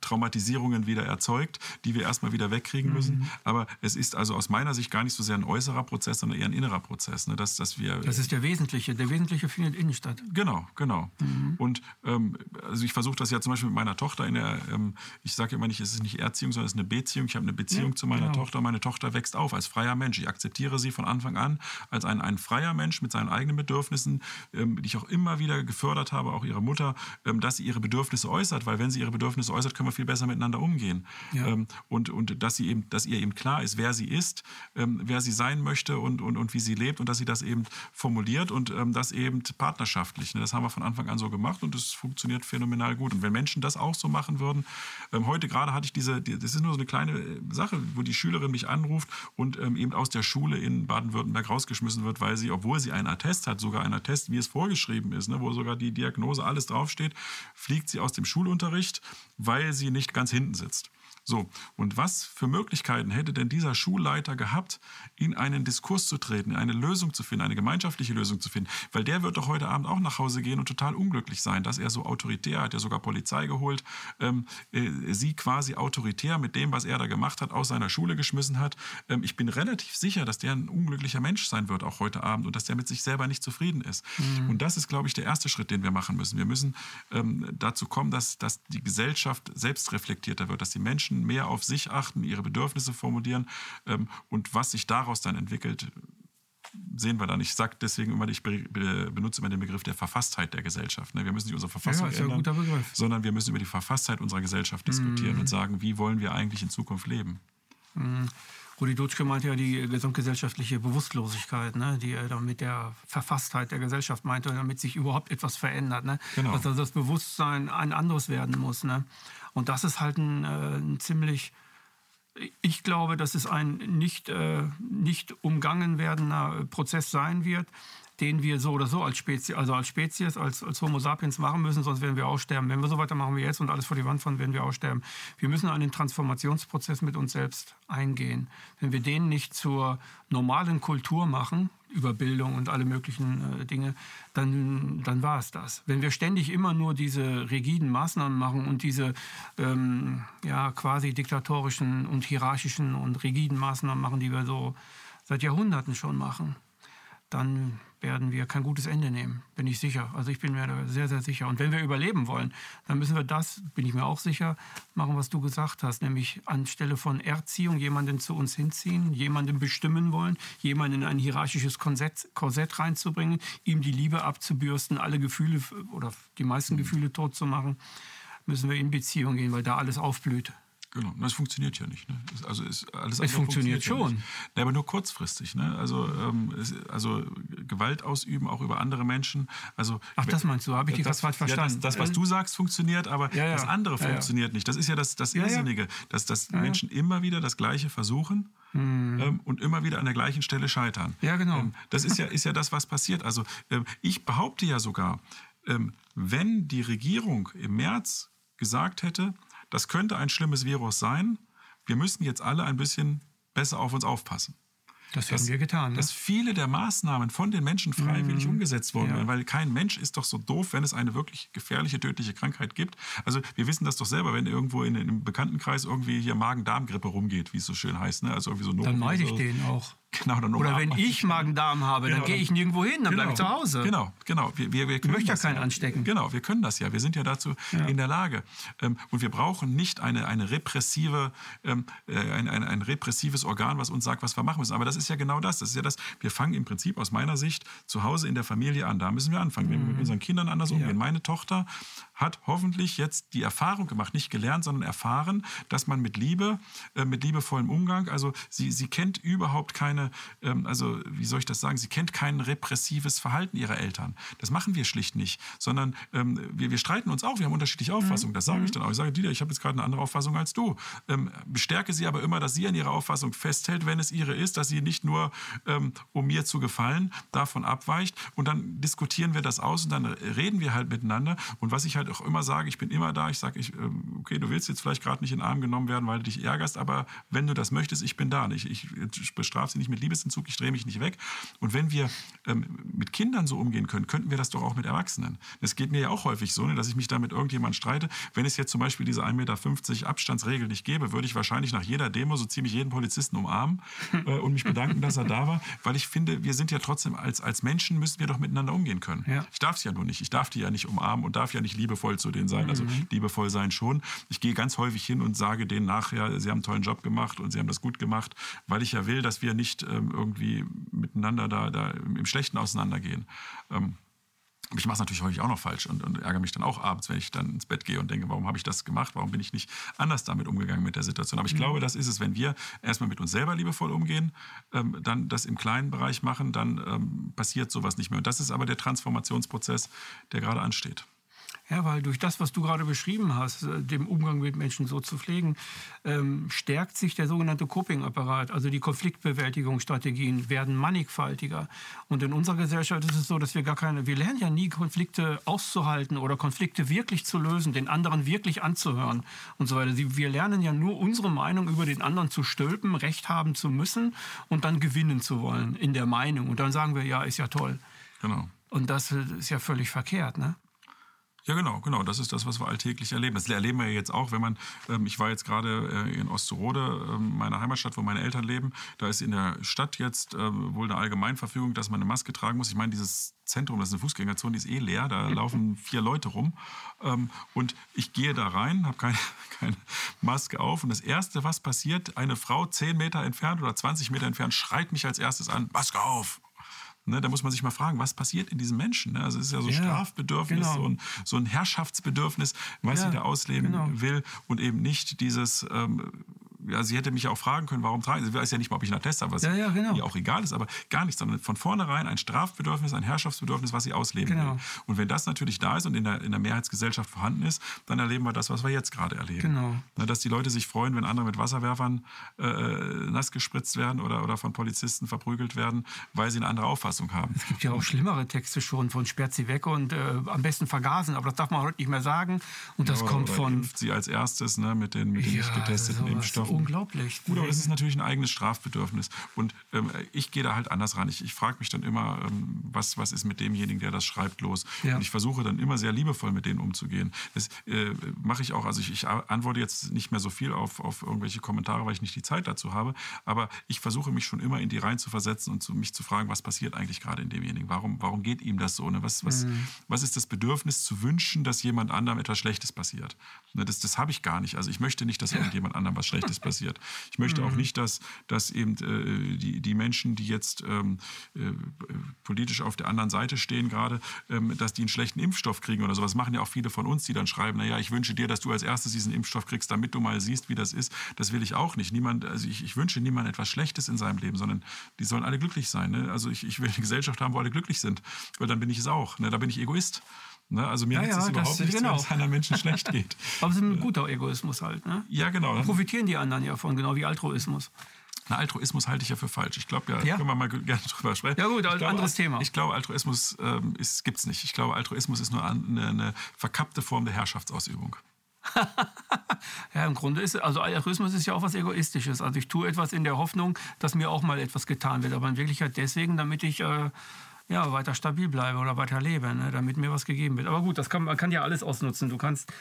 Traumatisierungen wieder erzeugt, die wir erstmal wieder wegkriegen müssen. Aber es ist also aus meiner Sicht gar nicht so sehr ein äußerer Prozess, sondern eher ein innerer Prozess. Ne? Dass, dass wir Das ist der Wesentliche. Der Wesentliche findet innen statt. Genau, genau. Und ähm, also ich versuche das ja zum Beispiel mit meiner Tochter in der, ähm, ich sage immer nicht, es ist nicht Erziehung, sondern es ist eine Beziehung. Ich habe eine Beziehung Ja, zu meiner genau. Tochter. Meine Tochter wächst auf als freier Mensch. Ich akzeptiere sie von Anfang an als ein, ein freier Mensch mit seinen eigenen Bedürfnissen, ähm, die ich auch immer wieder gefördert habe, auch ihre Mutter, ähm, dass sie ihre Bedürfnisse äußert, weil wenn sie ihre Bedürfnisse äußert, können wir viel besser miteinander umgehen. Ja. Ähm, und, und dass sie eben, dass ihr eben klar ist, wer sie ist ähm, wer sie sein möchte und, und, und wie sie lebt und dass sie das eben formuliert und ähm, das eben partnerschaftlich. Ne? Das haben wir von Anfang an so gemacht und es funktioniert phänomenal gut. Und wenn Menschen das auch so machen würden, ähm, heute gerade hatte ich diese, die, das ist nur so eine kleine äh, Sache, wo die Schülerin mich anruft und ähm, eben aus der Schule in Baden-Württemberg rausgeschmissen wird, weil sie, obwohl sie einen Attest hat, sogar einen Attest, wie es vorgeschrieben ist, ne, wo sogar die Diagnose alles draufsteht, fliegt sie aus dem Schulunterricht, weil sie nicht ganz hinten sitzt. So, und was für Möglichkeiten hätte denn dieser Schulleiter gehabt, in einen Diskurs zu treten, eine Lösung zu finden, eine gemeinschaftliche Lösung zu finden? Weil der wird doch heute Abend auch nach Hause gehen und total unglücklich sein, dass er so autoritär, hat ja sogar Polizei geholt, ähm, äh, sie quasi autoritär mit dem, was er da gemacht hat, aus seiner Schule geschmissen hat. Ähm, ich bin relativ sicher, dass der ein unglücklicher Mensch sein wird, auch heute Abend, und dass der mit sich selber nicht zufrieden ist. Mhm. Und das ist, glaube ich, der erste Schritt, den wir machen müssen. Wir müssen ähm, dazu kommen, dass, dass die Gesellschaft selbst reflektierter wird, dass die Menschen Menschen mehr auf sich achten, ihre Bedürfnisse formulieren ähm, und was sich daraus dann entwickelt, sehen wir dann. Ich sage deswegen immer, ich benutze immer den Begriff der Verfasstheit der Gesellschaft. Ne? Wir müssen nicht unsere Verfassung ja, ändern, sondern wir müssen über die Verfasstheit unserer Gesellschaft diskutieren mm. und sagen, wie wollen wir eigentlich in Zukunft leben. Mm. Rudi Dutschke meinte ja die gesamtgesellschaftliche Bewusstlosigkeit, ne, die er dann mit der Verfasstheit der Gesellschaft meinte, damit sich überhaupt etwas verändert. Ne? Genau. Dass also das Bewusstsein ein anderes werden muss. Ne? Und das ist halt ein, äh, ein ziemlich, ich glaube, dass es ein nicht, äh, nicht umgangen werdender Prozess sein wird, den wir so oder so als Spezies, also als Spezies, als, als Homo sapiens machen müssen, sonst werden wir aussterben. Wenn wir so weitermachen wie jetzt und alles vor die Wand fahren, werden wir aussterben. Wir müssen einen Transformationsprozess mit uns selbst eingehen. Wenn wir den nicht zur normalen Kultur machen, über Bildung und alle möglichen äh, Dinge, dann, dann war es das. Wenn wir ständig immer nur diese rigiden Maßnahmen machen und diese ähm, ja, quasi diktatorischen und hierarchischen und rigiden Maßnahmen machen, die wir so seit Jahrhunderten schon machen, dann werden wir kein gutes Ende nehmen, bin ich sicher. Also ich bin mir da sehr, sehr sicher. Und wenn wir überleben wollen, dann müssen wir das, bin ich mir auch sicher, machen, was du gesagt hast, nämlich anstelle von Erziehung jemanden zu uns hinziehen, jemanden bestimmen wollen, jemanden in ein hierarchisches Korsett, Korsett reinzubringen, ihm die Liebe abzubürsten, alle Gefühle oder die meisten Gefühle tot zu machen, müssen wir in Beziehung gehen, weil da alles aufblüht. Genau, das funktioniert ja nicht. Ne? Also ist alles es funktioniert, funktioniert schon. Ja aber nur kurzfristig. Ne? Also, ähm, also Gewalt ausüben, auch über andere Menschen. Also, Ach, das meinst du, habe ich dich das falsch verstanden. Ja, das, das, was du sagst, funktioniert, aber ja, das andere funktioniert nicht. Das ist ja das, das Irrsinnige, dass, dass Menschen immer wieder das Gleiche versuchen. Hm. Ähm, und immer wieder an der gleichen Stelle scheitern. Ja, genau. Ähm, das ist ja, ist ja das, was passiert. Also ähm, ich behaupte ja sogar, wenn die Regierung im März gesagt hätte, das könnte ein schlimmes Virus sein. Wir müssen jetzt alle ein bisschen besser auf uns aufpassen. Das haben wir getan. Ne? Dass viele der Maßnahmen von den Menschen freiwillig mm, umgesetzt wurden, ja. weil kein Mensch ist doch so doof, wenn es eine wirklich gefährliche, tödliche Krankheit gibt. Also wir wissen das doch selber, wenn irgendwo in, in einem Bekanntenkreis irgendwie hier Magen-Darm-Grippe rumgeht, wie es so schön heißt. Ne? Also irgendwie so Dann meide ich so. den auch. Genau, dann Oder wenn ich Magen-Darm habe, genau, dann gehe ich nirgendwo hin, dann genau, bleibe ich zu Hause. Genau, genau. Wir, wir, wir ich möchte ja keinen anstecken. Genau, wir können das ja. Wir sind ja dazu ja. in der Lage. Ähm, und wir brauchen nicht eine, eine repressive, ähm, äh, ein, ein, ein, repressives Organ, was uns sagt, was wir machen müssen. Aber das ist ja genau das. Das ist ja das. Wir fangen im Prinzip aus meiner Sicht zu Hause in der Familie an. Da müssen wir anfangen. Mhm. Wir mit unseren Kindern anders umgehen. Ja. Meine Tochter hat hoffentlich jetzt die Erfahrung gemacht, nicht gelernt, sondern erfahren, dass man mit Liebe, äh, mit liebevollem Umgang, also sie, sie kennt überhaupt keine, ähm, also wie soll ich das sagen, sie kennt kein repressives Verhalten ihrer Eltern. Das machen wir schlicht nicht, sondern ähm, wir, wir streiten uns auch, wir haben unterschiedliche Auffassungen, das sage ich mhm. dann auch. Ich sage, Dieter, ich habe jetzt gerade eine andere Auffassung als du. Ähm, bestärke sie aber immer, dass sie an ihrer Auffassung festhält, wenn es ihre ist, dass sie nicht nur, um mir zu gefallen, davon abweicht und dann diskutieren wir das aus und dann reden wir halt miteinander und was ich halt auch immer sage, ich bin immer da, ich sage, ich, ähm, okay, du willst jetzt vielleicht gerade nicht in den Arm genommen werden, weil du dich ärgerst, aber wenn du das möchtest, ich bin da. Ich, ich bestrafe sie nicht mit Liebesentzug, ich drehe mich nicht weg. Und wenn wir ähm, mit Kindern so umgehen können, könnten wir das doch auch mit Erwachsenen. Es geht mir ja auch häufig so, ne, dass ich mich da mit irgendjemandem streite. Wenn es jetzt zum Beispiel diese 1,50 Meter Abstandsregel nicht gäbe, würde ich wahrscheinlich nach jeder Demo so ziemlich jeden Polizisten umarmen [LAUGHS] äh, und mich bedanken, dass er da war, weil ich finde, wir sind ja trotzdem als, als Menschen müssen wir doch miteinander umgehen können. Ja. Ich darf es ja nur nicht. Ich darf die ja nicht umarmen und darf ja nicht liebevoll liebevoll zu denen sein. Also mhm. liebevoll sein schon. Ich gehe ganz häufig hin und sage denen nachher, sie haben einen tollen Job gemacht und sie haben das gut gemacht, weil ich ja will, dass wir nicht ähm, irgendwie miteinander da, da im Schlechten auseinandergehen. Ähm, ich mache es natürlich häufig auch noch falsch und, und, ärgere mich dann auch abends, wenn ich dann ins Bett gehe und denke, warum habe ich das gemacht? Warum bin ich nicht anders damit umgegangen mit der Situation? Aber ich mhm. glaube, das ist es, wenn wir erstmal mit uns selber liebevoll umgehen, ähm, dann das im kleinen Bereich machen, dann ähm, passiert sowas nicht mehr. Und das ist aber der Transformationsprozess, der gerade ansteht. Ja, weil durch das, was du gerade beschrieben hast, äh, dem Umgang mit Menschen so zu pflegen, ähm, stärkt sich der sogenannte Coping-Apparat. Also die Konfliktbewältigungsstrategien werden mannigfaltiger. Und in unserer Gesellschaft ist es so, dass wir gar keine, wir lernen ja nie Konflikte auszuhalten oder Konflikte wirklich zu lösen, den anderen wirklich anzuhören und so weiter. Wir lernen ja nur unsere Meinung über den anderen zu stülpen, Recht haben zu müssen und dann gewinnen zu wollen in der Meinung. Und dann sagen wir, ja, ist ja toll. Genau. Und das ist ja völlig verkehrt, ne? Ja, genau, genau. Das ist das, was wir alltäglich erleben. Das erleben wir jetzt auch, wenn man, ähm, ich war jetzt gerade äh, in Osterode, äh, meiner Heimatstadt, wo meine Eltern leben. Da ist in der Stadt jetzt äh, wohl eine Allgemeinverfügung, dass man eine Maske tragen muss. Ich meine, dieses Zentrum, das ist eine Fußgängerzone, die ist eh leer. Da [LAUGHS] laufen vier Leute rum. Ähm, und ich gehe da rein, habe keine, [LAUGHS] keine Maske auf. Und das Erste, was passiert, eine Frau zehn Meter entfernt oder 20 Meter entfernt schreit mich als erstes an, Maske auf. Ne, da muss man sich mal fragen, was passiert in diesem Menschen? Ne? Also es ist ja so ja, Strafbedürfnis, genau. so, ein, so ein Herrschaftsbedürfnis, was ja, sie da ausleben genau. will und eben nicht dieses ähm, ja, sie hätte mich auch fragen können, warum tragen Sie? Sie weiß ja nicht mal, ob ich einen Attest habe, was ja, ja, genau. ihr auch egal ist, aber gar nichts, sondern von vornherein ein Strafbedürfnis, ein Herrschaftsbedürfnis, was sie ausleben genau. will. Und wenn das natürlich da ist und in der, in der Mehrheitsgesellschaft vorhanden ist, dann erleben wir das, was wir jetzt gerade erleben. Genau. Na, dass die Leute sich freuen, wenn andere mit Wasserwerfern äh, nass gespritzt werden oder, oder von Polizisten verprügelt werden, weil sie eine andere Auffassung haben. Es gibt ja auch schlimmere Texte schon von sperrt sie weg und äh, am besten vergasen, aber das darf man heute nicht mehr sagen. Und das ja, kommt von. Sie als erstes ne, mit den, mit den ja, nicht getesteten Impfstoffen unglaublich. Gut, aber das ist natürlich ein eigenes Strafbedürfnis. Und ähm, ich gehe da halt anders ran. Ich, ich frage mich dann immer, ähm, was, was ist mit demjenigen, der das schreibt, los? Ja. Und ich versuche dann immer sehr liebevoll mit denen umzugehen. Das äh, mache ich auch. Also ich, ich, antworte jetzt nicht mehr so viel auf, auf irgendwelche Kommentare, weil ich nicht die Zeit dazu habe. Aber ich versuche mich schon immer in die rein zu versetzen und zu, mich zu fragen, was passiert eigentlich gerade in demjenigen? Warum, warum geht ihm das so? Ne? Was, was, mhm. was ist das Bedürfnis zu wünschen, dass jemand anderem etwas Schlechtes passiert? Ne, das, das habe ich gar nicht. Also ich möchte nicht, dass ja. irgendjemand anderem was Schlechtes passiert. Ich möchte mhm. auch nicht, dass, dass eben äh, die, die Menschen, die jetzt ähm, äh, politisch auf der anderen Seite stehen gerade, ähm, dass die einen schlechten Impfstoff kriegen oder sowas. Das machen ja auch viele von uns, die dann schreiben, naja, ich wünsche dir, dass du als erstes diesen Impfstoff kriegst, damit du mal siehst, wie das ist. Das will ich auch nicht. Niemand, also ich, ich wünsche niemandem etwas Schlechtes in seinem Leben, sondern die sollen alle glücklich sein. Ne? Also ich, ich will eine Gesellschaft haben, wo alle glücklich sind, weil dann bin ich es auch. Ne? Da bin ich Egoist. Ne? Also mir ja, nützt ja, es überhaupt nichts, genau. wenn es einer Menschen schlecht geht. [LAUGHS] Aber es ist ein guter Egoismus halt. Ne? Ja, genau. Da profitieren die anderen ja von, genau wie Altruismus. Na, Altruismus halte ich ja für falsch. Ich glaube, ja, ja, können wir mal [LAUGHS] gerne drüber sprechen. Ja gut, ein glaube, anderes Thema. Ich glaube, Altruismus ähm, gibt es nicht. Ich glaube, Altruismus ist nur eine, eine verkappte Form der Herrschaftsausübung. [LAUGHS] ja, im Grunde ist also Altruismus ist ja auch was Egoistisches. Also ich tue etwas in der Hoffnung, dass mir auch mal etwas getan wird, aber in Wirklichkeit deswegen, damit ich äh, ja, weiter stabil bleibe oder weiter lebe, ne, damit mir was gegeben wird. Aber gut, das kann, man kann ja alles ausnutzen. Du kannst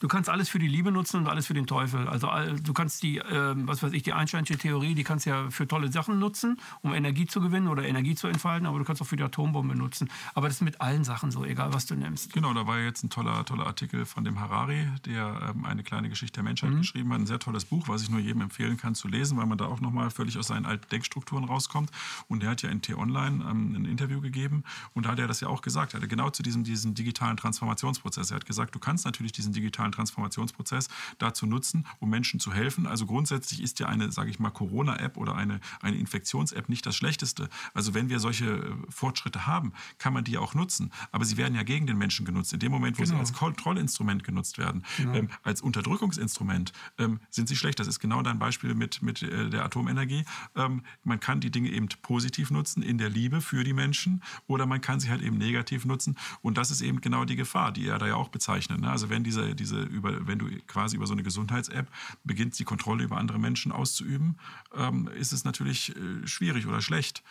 du kannst alles für die Liebe nutzen und alles für den Teufel. Also du kannst die, äh, was weiß ich, die Einsteinsche Theorie, die kannst du ja für tolle Sachen nutzen, um Energie zu gewinnen oder Energie zu entfalten, aber du kannst auch für die Atombombe nutzen. Aber das ist mit allen Sachen so, egal was du nimmst. Genau, da war jetzt ein toller, toller Artikel von dem Harari, der ähm, eine kleine Geschichte der Menschheit mhm. geschrieben hat. Ein sehr tolles Buch, was ich nur jedem empfehlen kann zu lesen, weil man da auch nochmal völlig aus seinen alten Denkstrukturen rauskommt. Und der hat ja in T-Online ähm, ein Interview gegeben und da hat er das ja auch gesagt. Er hat genau zu diesem, diesem digitalen Transformationsprozess. Er hat gesagt, du kannst natürlich diesen digitalen Transformationsprozess Prozess dazu nutzen, um Menschen zu helfen. Also grundsätzlich ist ja eine, sage ich mal, Corona-App oder eine, eine Infektions-App nicht das Schlechteste. Also wenn wir solche äh, Fortschritte haben, kann man die auch nutzen. Aber sie werden ja gegen den Menschen genutzt. In dem Moment, wo genau. sie als Kontrollinstrument genutzt werden, genau. ähm, als Unterdrückungsinstrument, ähm, sind sie schlecht. Das ist genau dein Beispiel mit, mit äh, der Atomenergie. Ähm, man kann die Dinge eben positiv nutzen, in der Liebe für die Menschen, oder man kann sie halt eben negativ nutzen. Und das ist eben genau die Gefahr, die er da ja auch bezeichnet. Ne? Also wenn diese, diese über, wenn du quasi über so eine Gesundheits-App beginnst, die Kontrolle über andere Menschen auszuüben, ähm, ist es natürlich äh, schwierig oder schlecht.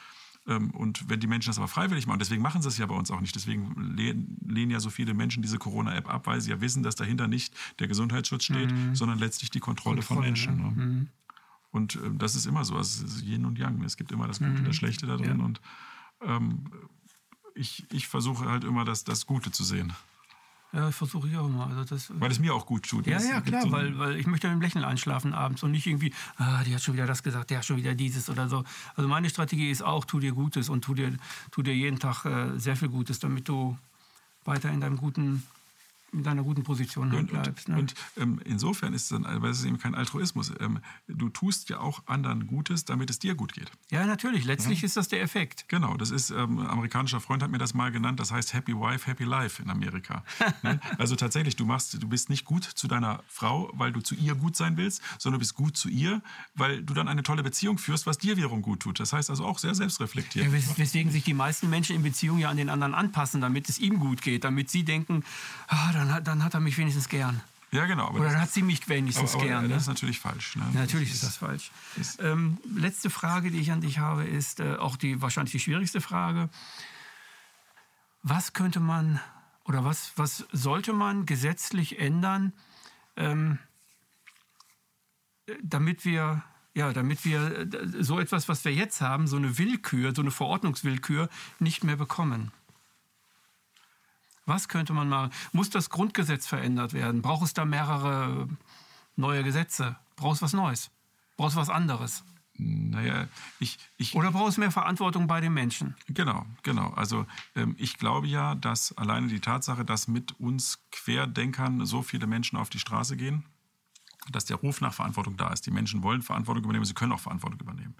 Ähm, und wenn die Menschen das aber freiwillig machen, deswegen machen sie es ja bei uns auch nicht, deswegen lehnen, lehnen ja so viele Menschen diese Corona-App ab, weil sie ja wissen, dass dahinter nicht der Gesundheitsschutz steht, mhm. sondern letztlich die Kontrolle, Kontrolle von Menschen. Ja. Ne? Mhm. Und äh, das ist immer so, also es ist Yin und Yang. Es gibt immer das Gute mhm. und das Schlechte da drin. Ja. Und ähm, ich, ich versuche halt immer das, das Gute zu sehen. Ja, das versuche ich auch immer. Also das, weil es mir auch gut tut. Ja, ja, klar, so weil, weil ich möchte mit dem Lächeln einschlafen abends und nicht irgendwie, ah, die hat schon wieder das gesagt, der hat schon wieder dieses oder so. Also meine Strategie ist auch, tu dir Gutes und tu dir, tu dir jeden Tag äh, sehr viel Gutes, damit du weiter in deinem guten in deiner guten Position und, bleibst. Ne? Und, ähm, insofern ist es, dann, weil es ist eben kein Altruismus. Ähm, du tust ja auch anderen Gutes, damit es dir gut geht. Ja, natürlich. Letztlich ja. ist das der Effekt. Genau. Das ist, ähm, ein amerikanischer Freund hat mir das mal genannt, das heißt Happy Wife, Happy Life in Amerika. [LAUGHS] ne? Also tatsächlich, du, machst, du bist nicht gut zu deiner Frau, weil du zu ihr gut sein willst, sondern du bist gut zu ihr, weil du dann eine tolle Beziehung führst, was dir wiederum gut tut. Das heißt also auch sehr selbstreflektiert. Ja, weswegen sich die meisten Menschen in Beziehungen ja an den anderen anpassen, damit es ihm gut geht, damit sie denken, ah, dann, hat, dann hat er mich wenigstens gern. Ja, genau. Oder dann hat sie mich wenigstens aber, aber gern. Das ne? ist natürlich falsch. Ne? Natürlich ist das falsch. Ist ähm, letzte Frage, die ich an dich habe, ist äh, auch die wahrscheinlich die schwierigste Frage. Was könnte man oder was, was sollte man gesetzlich ändern, ähm, damit wir ja, damit wir äh, so etwas, was wir jetzt haben, so eine Willkür, so eine Verordnungswillkür nicht mehr bekommen? Was könnte man machen? Muss das Grundgesetz verändert werden? Braucht es da mehrere neue Gesetze? Braucht es was Neues? Braucht es was anderes? Naja, ich, ich. Oder braucht es mehr Verantwortung bei den Menschen? Genau, genau. Also ähm, ich glaube ja, dass alleine die Tatsache, dass mit uns Querdenkern so viele Menschen auf die Straße gehen, dass der Ruf nach Verantwortung da ist. Die Menschen wollen Verantwortung übernehmen, sie können auch Verantwortung übernehmen.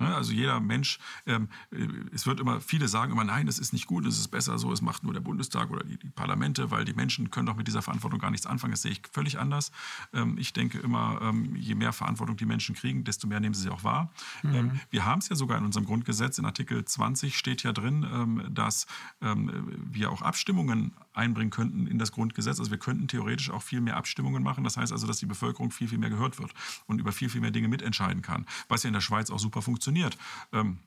Ne, also jeder Mensch, ähm, äh, es wird immer, viele sagen immer, nein, das ist nicht gut, es ist besser so, es macht nur der Bundestag oder die, die Parlamente, weil die Menschen können doch mit dieser Verantwortung gar nichts anfangen. Das sehe ich völlig anders. Ähm, ich denke immer, ähm, je mehr Verantwortung die Menschen kriegen, desto mehr nehmen sie sie auch wahr. Mhm. wir haben es ja sogar in unserem Grundgesetz, in Artikel 20 steht ja drin, dass wir auch Abstimmungen einbringen könnten in das Grundgesetz. Also wir könnten theoretisch auch viel mehr Abstimmungen machen. Das heißt also, dass die Bevölkerung viel, viel mehr gehört wird und über viel, viel mehr Dinge mitentscheiden kann, was ja in der Schweiz auch super funktioniert. Ähm, wir,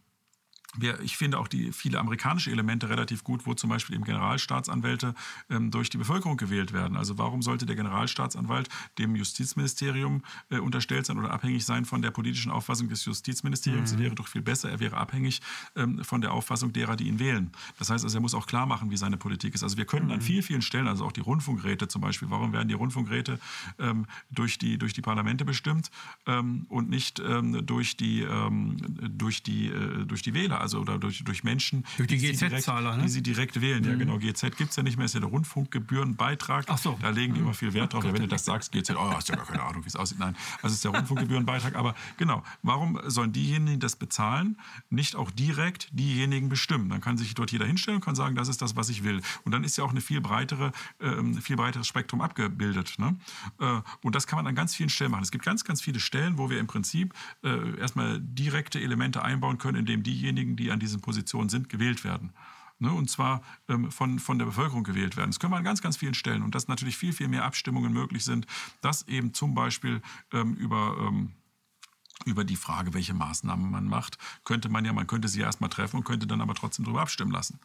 ich finde auch die viele amerikanische Elemente relativ gut, wo zum Beispiel eben Generalstaatsanwälte ähm, durch die Bevölkerung gewählt werden. Also warum sollte der Generalstaatsanwalt dem Justizministerium äh, unterstellt sein oder abhängig sein von der politischen Auffassung des Justizministeriums? Mhm. Das wäre doch viel besser. Er wäre abhängig ähm, von der Auffassung derer, die ihn wählen. Das heißt also, er muss auch klar machen, wie seine Politik ist. Also wir könnten mhm. an vielen, vielen Stellen, also auch die Rundfunkräte zum Beispiel, warum werden die Rundfunkräte ähm, durch, die, durch die Parlamente bestimmt ähm, und nicht ähm, durch, die, ähm, durch, die, äh, durch die Wähler? Also oder durch, durch Menschen, durch die, die GZ-Zahler, ne? die sie direkt wählen. Mhm. Ja, genau. GZ gibt es ja nicht mehr, ist ja der Rundfunkgebührenbeitrag. Ach so. Da legen die mhm. immer viel Wert drauf. Ja, wenn du das sagst, GZ, oh, hast ja gar keine Ahnung, wie es aussieht. Nein, also es ist der Rundfunkgebührenbeitrag. Aber genau, warum sollen diejenigen, die das bezahlen, nicht auch direkt diejenigen bestimmen? Dann kann sich dort jeder hinstellen und kann sagen, das ist das, was ich will. Und dann ist ja auch eine viel breitere, äh, viel breiteres Spektrum abgebildet. Ne? Äh, und das kann man an ganz vielen Stellen machen. Es gibt ganz, ganz viele Stellen, wo wir im Prinzip äh, erstmal direkte Elemente einbauen können, indem diejenigen, diejenigen, die an diesen Positionen sind, gewählt werden. Ne, und zwar ähm, von, von der Bevölkerung gewählt werden. Das können wir an ganz, ganz vielen Stellen. Und dass natürlich viel, viel mehr Abstimmungen möglich sind, dass eben zum Beispiel ähm, über... Ähm, über die Frage, welche Maßnahmen man macht, könnte man ja, man könnte sie erstmal treffen und könnte dann aber trotzdem darüber abstimmen lassen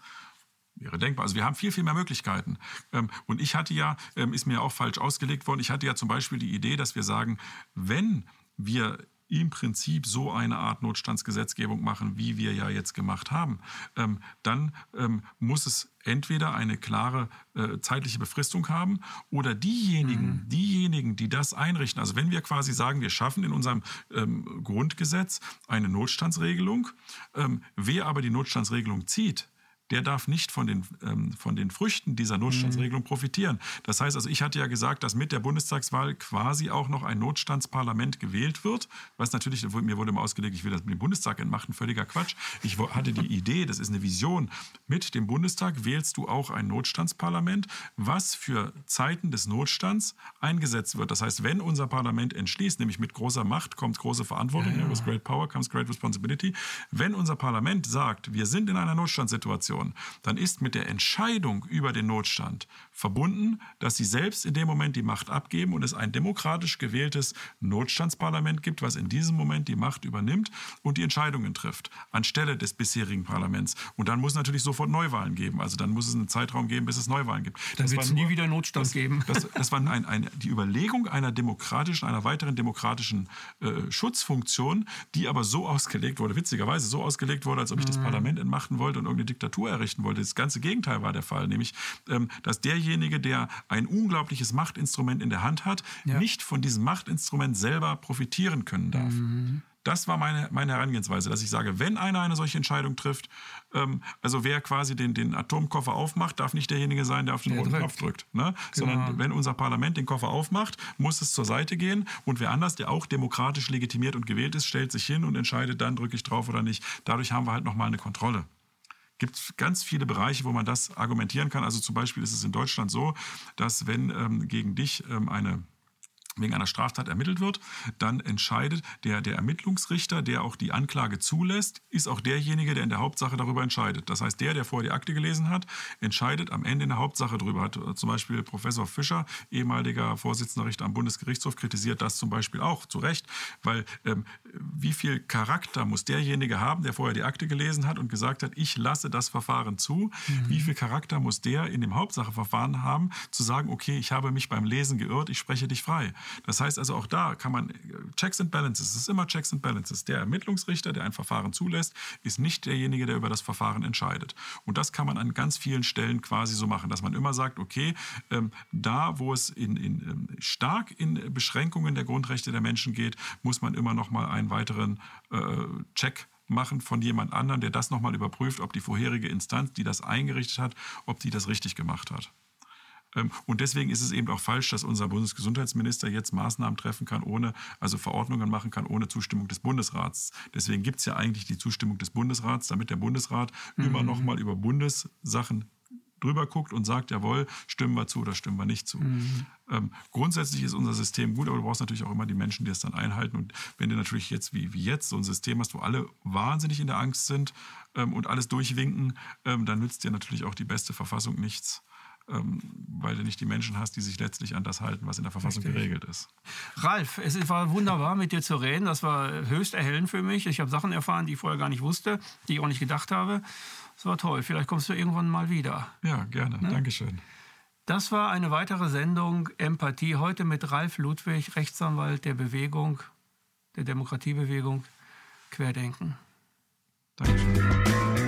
wäre denkbar. Also wir haben viel, viel mehr Möglichkeiten. Ähm, und ich hatte ja, ähm, ist mir auch falsch ausgelegt worden, ich hatte ja zum Beispiel die Idee, dass wir sagen, wenn wir im Prinzip so eine Art Notstandsgesetzgebung machen, wie wir ja jetzt gemacht haben, ähm, dann ähm, muss es entweder eine klare äh, zeitliche Befristung haben oder diejenigen, mhm. diejenigen, die das einrichten. Also wenn wir quasi sagen, wir schaffen in unserem ähm, Grundgesetz eine Notstandsregelung, ähm, wer aber die Notstandsregelung zieht, der darf nicht von den, ähm, von den Früchten dieser Notstandsregelung mhm. profitieren. Das heißt also, ich hatte ja gesagt, dass mit der Bundestagswahl quasi auch noch ein Notstandsparlament gewählt wird, was natürlich, mir wurde immer ausgelegt, ich will das mit dem Bundestag entmachen, völliger Quatsch. Ich hatte die Idee, das ist eine Vision, mit dem Bundestag wählst du auch ein Notstandsparlament, was für Zeiten des Notstands eingesetzt wird. Das heißt, wenn unser Parlament entschließt, nämlich mit großer Macht kommt große Verantwortung, ja, ja. with great power comes great responsibility, wenn unser Parlament sagt, wir sind in einer Notstandssituation, Situation, dann ist mit der Entscheidung über den Notstand verbunden, dass sie selbst in dem Moment die Macht abgeben und es ein demokratisch gewähltes Notstandsparlament gibt, was in diesem Moment die Macht übernimmt und die Entscheidungen trifft, anstelle des bisherigen Parlaments. Und dann muss es natürlich sofort Neuwahlen geben. Also dann muss es einen Zeitraum geben, bis es Neuwahlen gibt. Dann wird es nie wieder Notstand das, geben. Das, das war ein, ein, die Überlegung einer demokratischen, einer weiteren demokratischen äh, Schutzfunktion, die aber so ausgelegt wurde, witzigerweise so ausgelegt wurde, als ob ich das mhm. Parlament entmachten wollte und irgendeine Diktatur errichten wollte. Das ganze Gegenteil war der Fall, nämlich, ähm, dass derjenige, der ein unglaubliches Machtinstrument in der Hand hat, ja. nicht von diesem Machtinstrument selber profitieren können darf. Mhm. Das war meine, meine Herangehensweise, dass ich sage, wenn einer eine solche Entscheidung trifft, ähm, also wer quasi den, den Atomkoffer aufmacht, darf nicht derjenige sein, der auf den der roten drückt. Knopf drückt. Ne? Genau. Sondern wenn unser Parlament den Koffer aufmacht, muss es zur Seite gehen und wer anders, der auch demokratisch legitimiert und gewählt ist, stellt sich hin und entscheidet dann, drücke ich drauf oder nicht. Dadurch haben wir halt nochmal eine Kontrolle gibt ganz viele Bereiche, wo man das argumentieren kann. Also zum Beispiel ist es in Deutschland so, dass wenn ähm, gegen dich ähm, eine wegen einer Straftat ermittelt wird, dann entscheidet der, der Ermittlungsrichter, der auch die Anklage zulässt, ist auch derjenige, der in der Hauptsache darüber entscheidet. Das heißt, der, der vorher die Akte gelesen hat, entscheidet am Ende in der Hauptsache darüber. Hat äh, zum Beispiel Professor Fischer, ehemaliger Vorsitzender Richter am Bundesgerichtshof, kritisiert das zum Beispiel auch zu Recht, weil ähm, wie viel Charakter muss derjenige haben, der vorher die Akte gelesen hat und gesagt hat, ich lasse das Verfahren zu? Mhm. Wie viel Charakter muss der in dem Hauptsacheverfahren haben, zu sagen, okay, ich habe mich beim Lesen geirrt, ich spreche dich frei? Das heißt also auch da kann man Checks and Balances, es ist immer Checks and Balances. Der Ermittlungsrichter, der ein Verfahren zulässt, ist nicht derjenige, der über das Verfahren entscheidet. Und das kann man an ganz vielen Stellen quasi so machen, dass man immer sagt, okay, ähm, da wo es in, in, ähm, stark in Beschränkungen der Grundrechte der Menschen geht, muss man immer noch mal einen weiteren äh, Check machen von jemand anderem, der das nochmal überprüft, ob die vorherige Instanz, die das eingerichtet hat, ob die das richtig gemacht hat. Ähm, und deswegen ist es eben auch falsch, dass unser Bundesgesundheitsminister jetzt Maßnahmen treffen kann, ohne, also Verordnungen machen kann, ohne Zustimmung des Bundesrats. Deswegen gibt es ja eigentlich die Zustimmung des Bundesrats, damit der Bundesrat mhm. immer noch mal über Bundessachen drüber guckt und sagt, jawohl, stimmen wir zu oder stimmen wir nicht zu. Mhm. Ähm, grundsätzlich ist unser System gut, aber du brauchst natürlich auch immer die Menschen, die es dann einhalten. Und wenn du natürlich jetzt wie, wie jetzt so ein System hast, wo alle wahnsinnig in der Angst sind ähm, und alles durchwinken, ähm, dann nützt dir natürlich auch die beste Verfassung nichts. Ähm, weil du nicht die Menschen hast, die sich letztlich an das halten, was in der Verfassung Richtig. geregelt ist. Ralf, es war wunderbar, mit dir zu reden. Das war höchst erhellend für mich. Ich habe Sachen erfahren, die ich vorher gar nicht wusste, die ich auch nicht gedacht habe. Das war toll. Vielleicht kommst du irgendwann mal wieder. Ja, gerne. Ne? Dankeschön. Das war eine weitere Sendung Empathie. Heute mit Ralf Ludwig, Rechtsanwalt der Bewegung, der Demokratiebewegung Querdenken. Dankeschön.